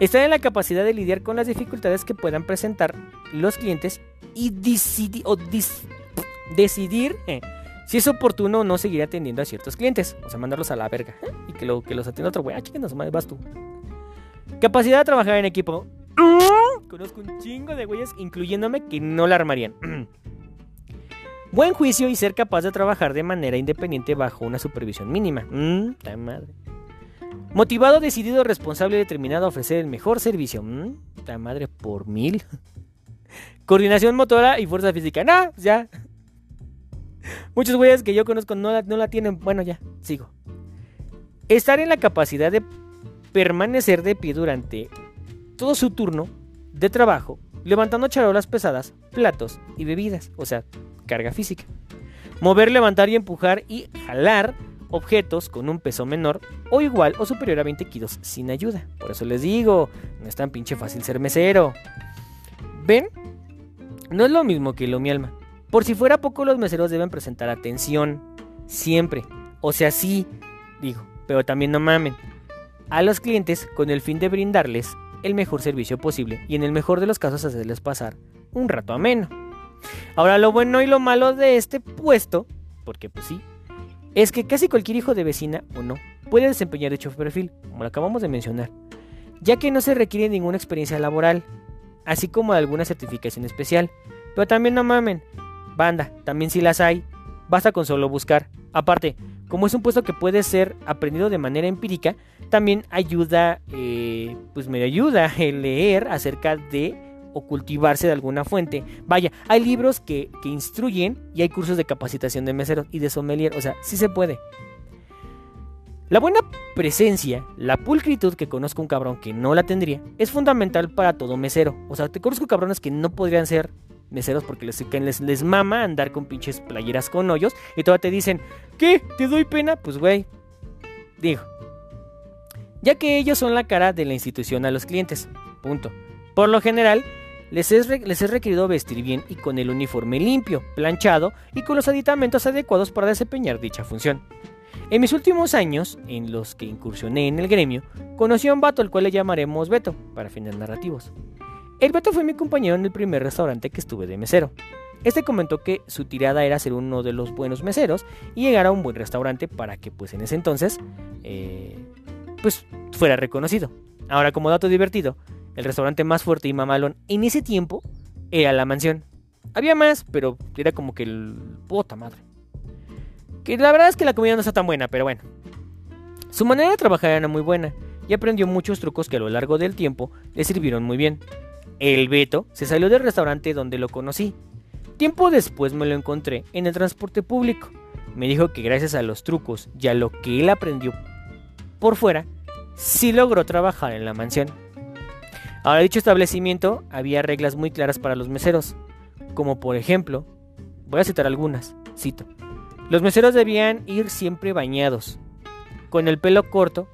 Speaker 1: Estar en la capacidad de lidiar con las dificultades que puedan presentar los clientes y decidi- o decidir eh, si es oportuno o no seguir atendiendo a ciertos clientes. O sea, mandarlos a la verga. ¿eh? Y que, lo, que los atienda otro güey. Ah, chiquen, vas tú. Capacidad de trabajar en equipo. Conozco un chingo de güeyes, incluyéndome, que no la armarían. Buen juicio y ser capaz de trabajar de manera independiente bajo una supervisión mínima. Mmm, ta madre. Motivado, decidido, responsable y determinado a ofrecer el mejor servicio. Mmm, ta madre por mil. Coordinación motora y fuerza física. No, ya. Muchos güeyes que yo conozco no la, no la tienen. Bueno, ya, sigo. Estar en la capacidad de permanecer de pie durante todo su turno de trabajo, levantando charolas pesadas, platos y bebidas, o sea, carga física. Mover, levantar y empujar y jalar objetos con un peso menor o igual o superior a 20 kilos sin ayuda. Por eso les digo, no es tan pinche fácil ser mesero. ¿Ven? No es lo mismo que lo mi alma. Por si fuera poco, los meseros deben presentar atención. Siempre. O sea, sí, digo, pero también no mamen. A los clientes con el fin de brindarles el mejor servicio posible y en el mejor de los casos hacerles pasar un rato ameno. Ahora lo bueno y lo malo de este puesto, porque pues sí, es que casi cualquier hijo de vecina o no puede desempeñar dicho perfil, como lo acabamos de mencionar, ya que no se requiere ninguna experiencia laboral, así como alguna certificación especial. Pero también no mamen, banda, también si las hay, basta con solo buscar. Aparte, como es un puesto que puede ser aprendido de manera empírica, también ayuda, eh, pues me ayuda el leer acerca de o cultivarse de alguna fuente. Vaya, hay libros que, que instruyen y hay cursos de capacitación de meseros y de sommelier, o sea, sí se puede. La buena presencia, la pulcritud que conozco un cabrón que no la tendría, es fundamental para todo mesero. O sea, te conozco cabrones que no podrían ser meseros porque les, les, les mama andar con pinches playeras con hoyos y todavía te dicen, ¿qué? ¿Te doy pena? Pues güey, digo. Ya que ellos son la cara de la institución a los clientes. Punto. Por lo general, les es, les es requerido vestir bien y con el uniforme limpio, planchado y con los aditamentos adecuados para desempeñar dicha función. En mis últimos años, en los que incursioné en el gremio, conocí a un vato al cual le llamaremos Beto, para fines narrativos. El Beto fue mi compañero en el primer restaurante que estuve de mesero. Este comentó que su tirada era ser uno de los buenos meseros y llegar a un buen restaurante para que pues en ese entonces eh, pues fuera reconocido. Ahora como dato divertido, el restaurante más fuerte y mamalón en ese tiempo era la mansión. Había más, pero era como que el puta madre. Que la verdad es que la comida no está tan buena, pero bueno. Su manera de trabajar era muy buena y aprendió muchos trucos que a lo largo del tiempo le sirvieron muy bien. El Beto se salió del restaurante donde lo conocí. Tiempo después me lo encontré en el transporte público. Me dijo que gracias a los trucos y a lo que él aprendió por fuera, sí logró trabajar en la mansión. Ahora, dicho establecimiento, había reglas muy claras para los meseros, como por ejemplo, voy a citar algunas, cito. Los meseros debían ir siempre bañados, con el pelo corto,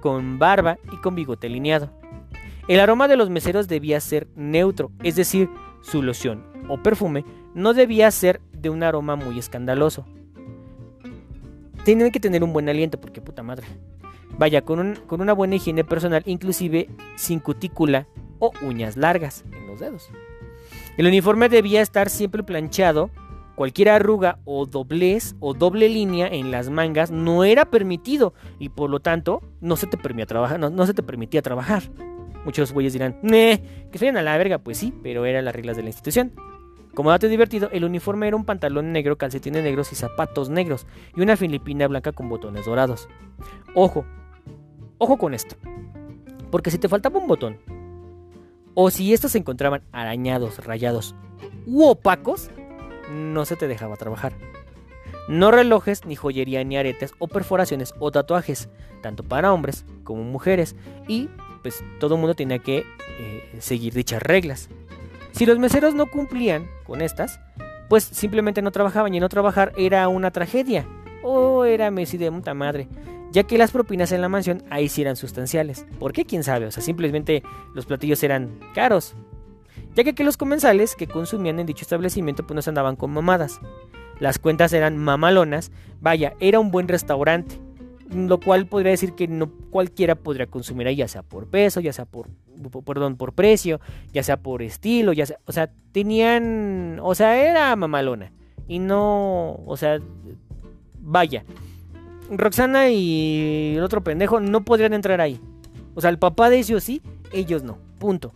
Speaker 1: con barba y con bigote lineado. El aroma de los meseros debía ser neutro, es decir, su loción o perfume no debía ser de un aroma muy escandaloso. Tienen que tener un buen aliento, porque puta madre. Vaya, con, un- con una buena higiene personal, inclusive sin cutícula o uñas largas en los dedos. El uniforme debía estar siempre planchado. Cualquier arruga o doblez o doble línea en las mangas no era permitido y por lo tanto no se te permitía trabajar. No, no se te permitía trabajar. Muchos güeyes dirán, "Meh, que se vayan a la verga. Pues sí, pero eran las reglas de la institución. Como dato divertido, el uniforme era un pantalón negro, calcetines negros y zapatos negros, y una filipina blanca con botones dorados. Ojo, ojo con esto. Porque si te faltaba un botón, o si estos se encontraban arañados, rayados u opacos, no se te dejaba trabajar. No relojes, ni joyería, ni aretes, o perforaciones o tatuajes, tanto para hombres como mujeres, y pues todo el mundo tenía que eh, seguir dichas reglas. Si los meseros no cumplían con estas, pues simplemente no trabajaban y no trabajar era una tragedia. O era Messi de puta madre. Ya que las propinas en la mansión ahí sí eran sustanciales. ¿Por qué? ¿Quién sabe? O sea, simplemente los platillos eran caros. Ya que, que los comensales que consumían en dicho establecimiento pues no se andaban con mamadas. Las cuentas eran mamalonas. Vaya, era un buen restaurante. Lo cual podría decir que no cualquiera podría consumir ahí, ya sea por peso, ya sea por, perdón, por precio, ya sea por estilo, ya sea, o sea, tenían, o sea, era mamalona. Y no, o sea, vaya. Roxana y el otro pendejo no podrían entrar ahí. O sea, el papá de ellos sí, ellos no. Punto.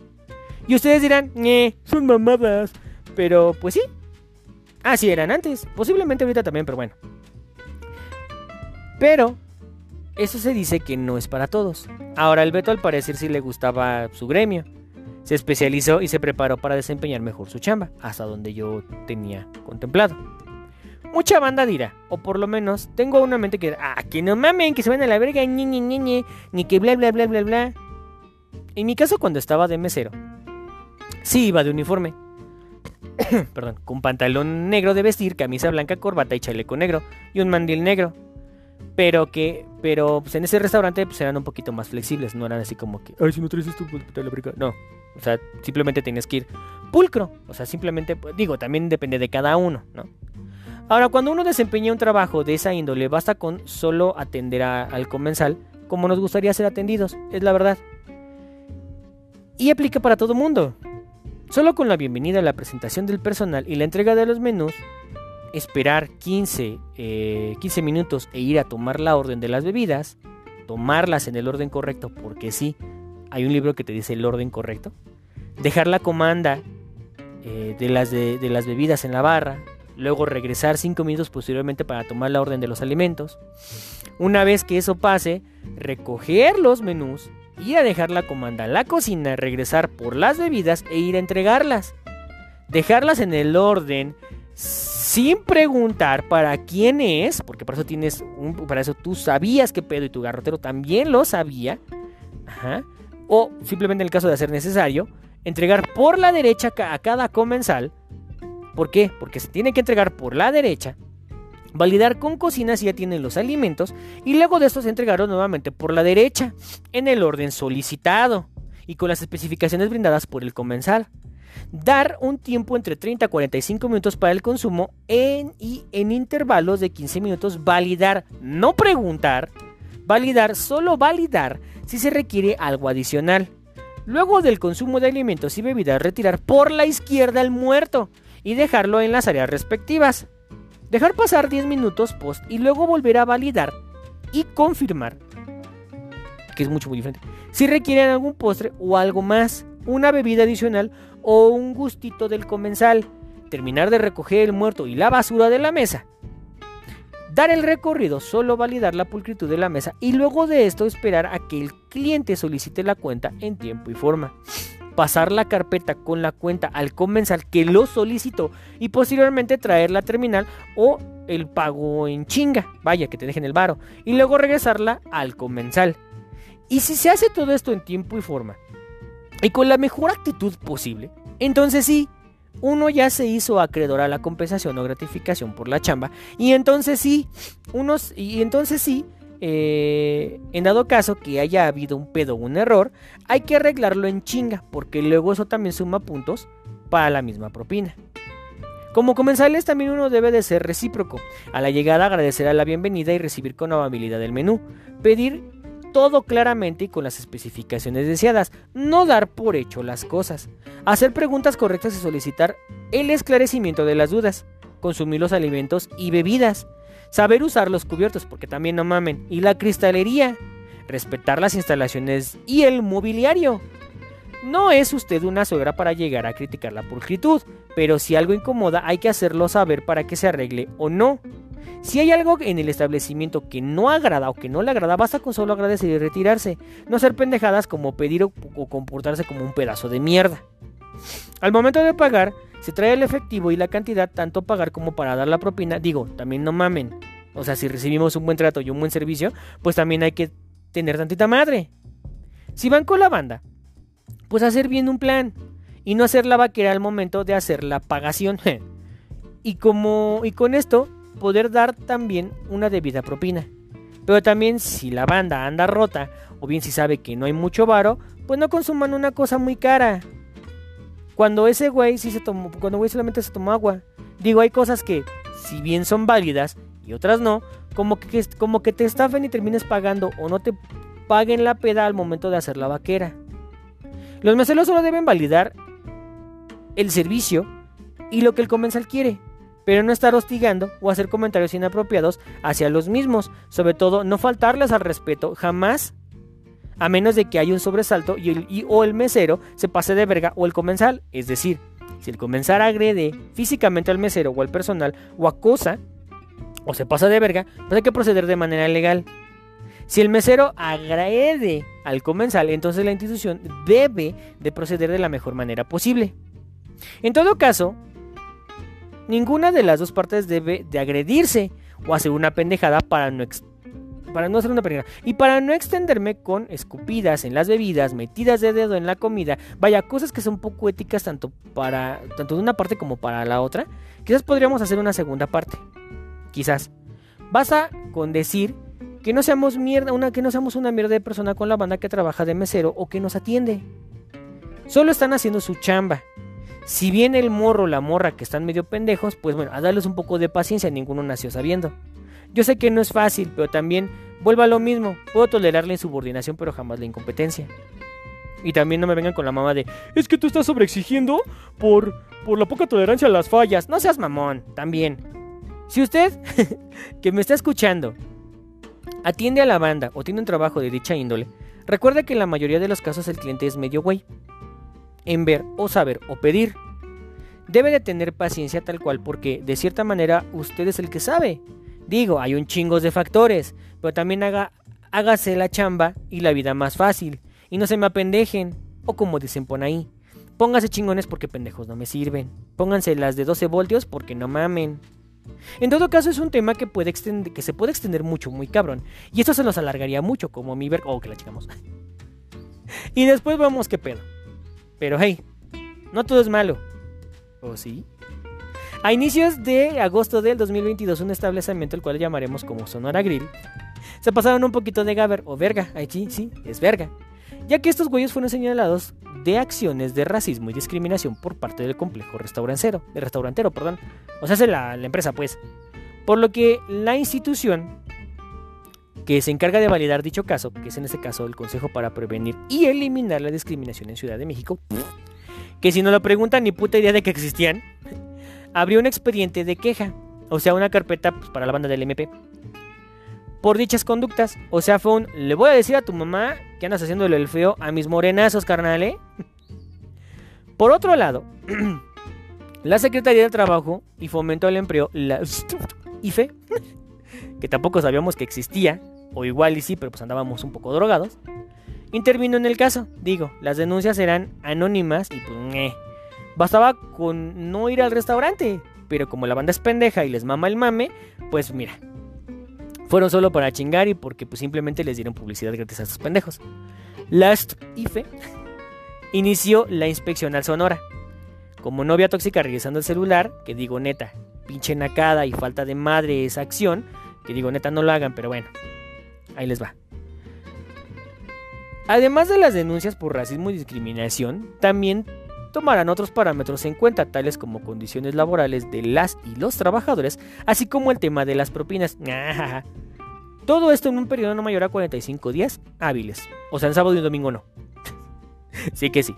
Speaker 1: Y ustedes dirán, "Ñe, son mamadas. Pero pues sí. Así eran antes. Posiblemente ahorita también, pero bueno. Pero eso se dice que no es para todos. Ahora el Beto al parecer sí le gustaba su gremio. Se especializó y se preparó para desempeñar mejor su chamba, hasta donde yo tenía contemplado. Mucha banda dirá, o por lo menos tengo una mente que ah, que no mamen, que se van a la verga, ñe, ñe, ñe, ñe, ni que bla bla bla bla bla. En mi caso cuando estaba de mesero, sí iba de uniforme. Perdón, con pantalón negro de vestir, camisa blanca, corbata y chaleco negro y un mandil negro. Pero que, pero pues, en ese restaurante pues eran un poquito más flexibles, no eran así como que, ay, si no traes esto, pues a la verga". No, o sea, simplemente tienes que ir pulcro. O sea, simplemente, digo, también depende de cada uno, ¿no? Ahora, cuando uno desempeña un trabajo de esa índole, basta con solo atender a- al comensal como nos gustaría ser atendidos, es la verdad. Y aplica para todo mundo. Solo con la bienvenida, la presentación del personal y la entrega de los menús, esperar 15, eh, 15 minutos e ir a tomar la orden de las bebidas, tomarlas en el orden correcto, porque sí, hay un libro que te dice el orden correcto, dejar la comanda eh, de, las de, las bebidas en la barra, luego regresar 5 minutos posteriormente para tomar la orden de los alimentos. Una vez que eso pase, recoger los menús, ir a dejar la comanda en la cocina, regresar por las bebidas e ir a entregarlas. Dejarlas en el orden sin preguntar para quién es, porque para eso tienes un, para eso tú sabías qué pedo y tu garrotero también lo sabía. O simplemente en el caso de hacer necesario, entregar por la derecha a cada comensal. ¿Por qué? Porque se tiene que entregar por la derecha, validar con cocina si ya tienen los alimentos y luego de estos entregarlos nuevamente por la derecha, en el orden solicitado y con las especificaciones brindadas por el comensal. Dar un tiempo entre 30 a 45 minutos para el consumo en, y en intervalos de 15 minutos validar, no preguntar, validar, solo validar si se requiere algo adicional. Luego del consumo de alimentos y bebidas, retirar por la izquierda el muerto y dejarlo en las áreas respectivas. Dejar pasar 10 minutos post y luego volver a validar y confirmar, que es mucho muy diferente, si requieren algún postre o algo más, una bebida adicional o un gustito del comensal. Terminar de recoger el muerto y la basura de la mesa. Dar el recorrido, solo validar la pulcritud de la mesa y luego de esto esperar a que el cliente solicite la cuenta en tiempo y forma. pasar la carpeta con la cuenta al comensal que lo solicitó y posteriormente traer la terminal o el pago en chinga, vaya que te dejen el varo, y luego regresarla al comensal. Y si se hace todo esto en tiempo y forma, y con la mejor actitud posible, entonces sí, uno ya se hizo acreedor a la compensación o gratificación por la chamba, y entonces sí, unos, y entonces sí, eh, en dado caso que haya habido un pedo o un error, hay que arreglarlo en chinga, porque luego eso también suma puntos para la misma propina. Como comensales también uno debe de ser recíproco. A la llegada agradecer a la bienvenida y recibir con amabilidad el menú. Pedir todo claramente y con las especificaciones deseadas. No dar por hecho las cosas. Hacer preguntas correctas y solicitar el esclarecimiento de las dudas. Consumir los alimentos y bebidas. Saber usar los cubiertos, porque también no mamen. Y la cristalería. Respetar las instalaciones y el mobiliario. No es usted una suegra para llegar a criticar la pulcritud, pero si algo incomoda hay que hacerlo saber para que se arregle o no. Si hay algo en el establecimiento que no agrada o que no le agrada, basta con solo agradecer y retirarse. No ser pendejadas como pedir o, comportarse como un pedazo de mierda. Al momento de pagar, se trae el efectivo y la cantidad, tanto pagar como para dar la propina. Digo, también no mamen. O sea, si recibimos un buen trato y un buen servicio, pues también hay que tener tantita madre. Si van con la banda, pues hacer bien un plan y no hacer la vaquera al momento de hacer la pagación. y como y con esto poder dar también una debida propina. Pero también si la banda anda rota o bien si sabe que no hay mucho varo, pues no consuman una cosa muy cara. Cuando ese güey sí se tomó, cuando güey solamente se tomó agua. Digo, hay cosas que si bien son válidas y otras no, como que, como que te estafen y termines pagando o no te paguen la peda al momento de hacer la vaquera. Los meseros solo deben validar el servicio y lo que el comensal quiere, pero no estar hostigando o hacer comentarios inapropiados hacia los mismos, sobre todo no faltarles al respeto jamás, a menos de que haya un sobresalto y, el, y o el mesero se pase de verga o el comensal, es decir, si el comensal agrede físicamente al mesero o al personal o acosa o se pasa de verga, pues hay que proceder de manera legal. Si el mesero agrede al comensal, entonces la institución debe de proceder de la mejor manera posible. En todo caso, ninguna de las dos partes debe de agredirse o hacer una pendejada para no, para no hacer una pendejada. Y para no extenderme con escupidas en las bebidas, metidas de dedo en la comida, vaya, cosas que son poco éticas tanto, para, tanto de una parte como para la otra, quizás podríamos hacer una segunda parte. Quizás. Basta con decir que no seamos mierda, una, que no seamos una mierda de persona con la banda que trabaja de mesero o que nos atiende. Solo están haciendo su chamba. Si bien el morro o la morra que están medio pendejos, pues bueno, a darles un poco de paciencia, ninguno nació sabiendo. Yo sé que no es fácil, pero también vuelva a lo mismo. Puedo tolerar la insubordinación, pero jamás la incompetencia. Y también no me vengan con la mamá de,
Speaker 3: Es que tú estás sobreexigiendo por, por la poca tolerancia a las fallas.
Speaker 1: no seas mamón, también. Si usted, que me está escuchando, atiende a la banda o tiene un trabajo de dicha índole, recuerda que en la mayoría de los casos el cliente es medio güey. En ver o saber o pedir. Debe de tener paciencia tal cual porque de cierta manera usted es el que sabe. Digo, hay un chingo de factores, pero también haga, hágase la chamba y la vida más fácil. Y no se me apendejen, o como dicen por ahí. Póngase chingones porque pendejos no me sirven. Pónganse las de 12 voltios porque no mamen. En todo caso es un tema que, puede extender, que se puede extender mucho, muy cabrón. Y esto se nos alargaría mucho, como mi ver... Oh, que la chingamos. y después vemos qué pedo. Pero hey, no todo es malo. ¿O sí? A inicios de agosto del 2022, un establecimiento el cual llamaremos como Sonora Grill, se pasaron un poquito de gaber o verga. Ahí sí, sí, es verga. Ya que estos güeyes fueron señalados de acciones de racismo y discriminación por parte del complejo restaurantero, el restaurantero, perdón. O sea, es la, la empresa, pues. Por lo que la institución que se encarga de validar dicho caso, que es en este caso el Consejo para Prevenir y Eliminar la Discriminación en Ciudad de México, que si no lo preguntan ni puta idea de que existían, abrió un expediente de queja, o sea, una carpeta pues, para la banda del MP, por dichas conductas. O sea, fue un, le voy a decir a tu mamá que andas haciéndole el feo a mis morenazos, carnal, ¿eh? Por otro lado, la Secretaría de Trabajo y Fomento al Empleo, la IFE, que tampoco sabíamos que existía, o igual y sí, pero pues andábamos un poco drogados, intervino en el caso. Digo, las denuncias eran anónimas y pues, ñe. Bastaba con no ir al restaurante. Pero como la banda es pendeja y les mama el mame, pues mira. Fueron solo para chingar y porque pues simplemente les dieron publicidad gratis a estos pendejos. Last IFE inició la inspección al Sonora. Como novia tóxica revisando el celular, que digo neta, pinche nacada y falta de madre esa acción, que digo neta no lo hagan, pero bueno, ahí les va. Además de las denuncias por racismo y discriminación, también tomarán otros parámetros en cuenta, tales como condiciones laborales de las y los trabajadores, así como el tema de las propinas. Todo esto en un periodo no mayor a 45 días hábiles. O sea, en sábado y domingo no. sí que sí.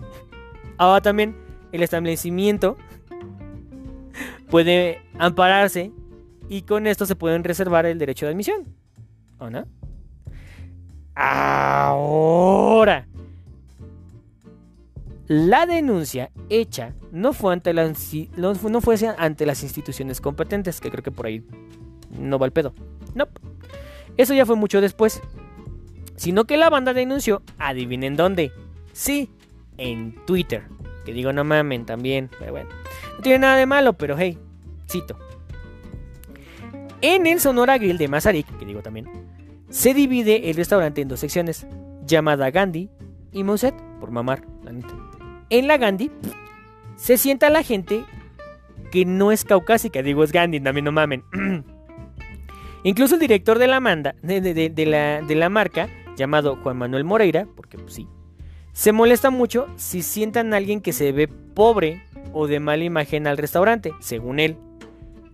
Speaker 1: Ahora también el establecimiento puede ampararse y con esto se pueden reservar el derecho de admisión. ¿O no? Ahora, la denuncia hecha no fue ante, las instituciones competentes, que creo que por ahí no va el pedo. No. Eso ya fue mucho después. Sino que la banda denunció, adivinen dónde. Sí, en Twitter. Que digo, no mamen también. Pero bueno. No tiene nada de malo, pero hey, cito. En el Sonora Grill de Mazarik, que digo también, se divide el restaurante en dos secciones, llamada Gandhi y Moset, por mamar, la neta. En la Gandhi se sienta la gente que no es caucásica, digo es Gandhi, también no mamen. Incluso el director de la, manda, de, la, de la marca, llamado Juan Manuel Moreira, porque pues, sí, se molesta mucho si sientan a alguien que se ve pobre o de mala imagen al restaurante, según él.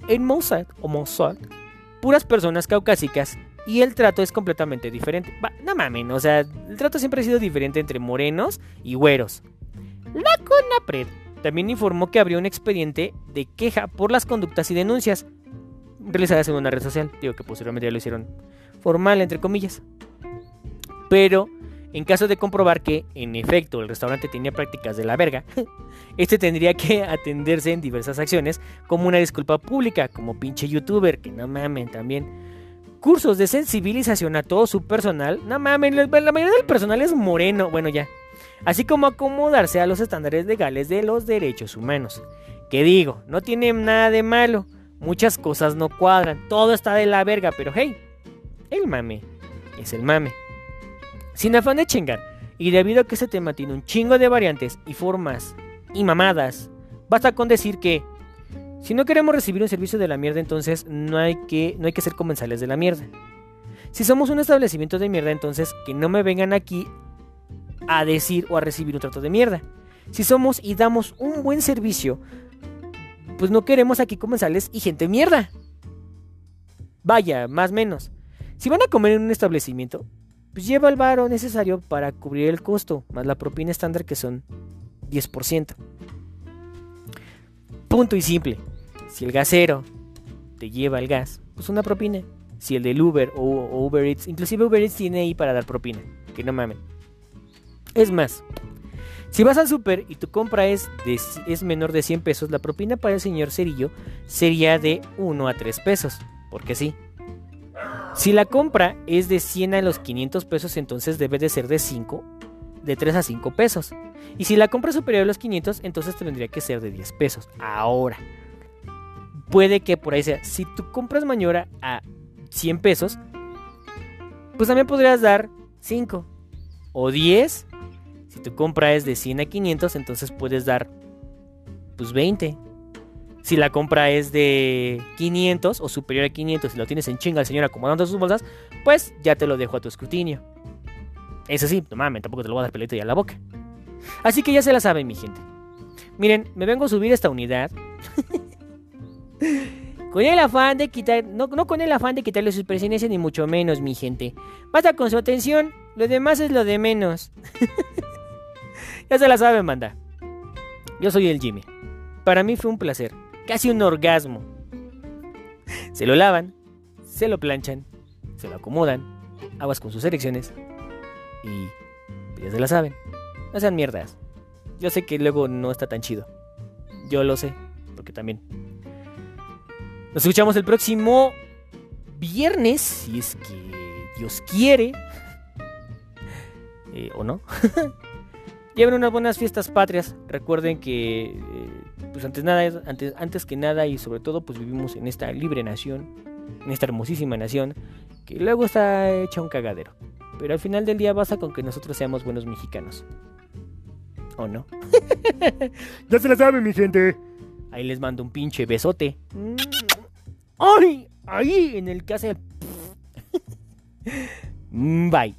Speaker 1: En Mossad o Mossad, puras personas caucásicas y el trato es completamente diferente. no mamen, o sea, el trato siempre ha sido diferente entre morenos y güeros. La CONAPRED también informó que abrió un expediente de queja por las conductas y denuncias realizadas en una red social. Digo que posteriormente ya lo hicieron formal, entre comillas. Pero en caso de comprobar que, en efecto, el restaurante tenía prácticas de la verga, este tendría que atenderse en diversas acciones como una disculpa pública, como pinche youtuber, que no mamen también. Cursos de sensibilización a todo su personal, no mamen, la mayoría del personal es moreno, bueno ya, así como acomodarse a los estándares legales de los derechos humanos. Que digo, no tiene nada de malo, muchas cosas no cuadran, todo está de la verga, pero hey, el mame es el mame. Sin afán de chingar, y debido a que este tema tiene un chingo de variantes y formas y mamadas, basta con decir que si no queremos recibir un servicio de la mierda, entonces no hay que, no hay que ser comensales de la mierda. Si somos un establecimiento de mierda, entonces que no me vengan aquí a decir o a recibir un trato de mierda. Si somos y damos un buen servicio, pues no queremos aquí comensales y gente mierda. Vaya, más menos. Si van a comer en un establecimiento, pues lleva el varo necesario para cubrir el costo, más la propina estándar que son 10%. Punto y simple. Si el gasero te lleva el gas, pues una propina. Si el del Uber o, Uber Eats, inclusive Uber Eats tiene ahí para dar propina, que no mamen. Es más, si vas al super y tu compra es, es menor de 100 pesos, la propina para el señor Cerillo sería de 1 a 3 pesos. Porque sí. Si la compra es de 100 a los 500 pesos, entonces debe de ser de 5, de 3 a 5 pesos. Y si la compra es superior a los 500, entonces tendría que ser de 10 pesos. Ahora, puede que por ahí sea, si tú compras mañora a 100 pesos, pues también podrías dar 5 o 10 si tu compra es de 100 a 500, entonces puedes dar pues 20. Si la compra es de 500 o superior a 500 y lo tienes en chinga el señor acomodando sus bolsas, pues ya te lo dejo a tu escrutinio. Eso sí, no mames, tampoco te lo voy a dar pelito ya a la boca. Así que ya se la saben, mi gente. Miren, me vengo a subir esta unidad. con el afán de quitar. No, no con el afán de quitarle sus pertenencias, ni mucho menos, mi gente. Basta con su atención. Lo demás es lo de menos. Ya se la saben, manda. Yo soy el Jimmy. Para mí fue un placer, casi un orgasmo. Se lo lavan, se lo planchan, se lo acomodan, aguas con sus erecciones y ya se la saben. No sean mierdas. Yo sé que luego no está tan chido. Yo lo sé, porque también. Nos escuchamos el próximo viernes, si es que Dios quiere. eh, o no. Lleven unas buenas fiestas patrias. Recuerden que, eh, pues antes, nada, antes, antes que nada y sobre todo, pues vivimos en esta libre nación, en esta hermosísima nación, que luego está hecha un cagadero. Pero al final del día basta con que nosotros seamos buenos mexicanos. ¿O no?
Speaker 3: Ya se la sabe, mi gente.
Speaker 1: Ahí les mando un pinche besote. ¡Ay! Ahí en el que hace. Bye.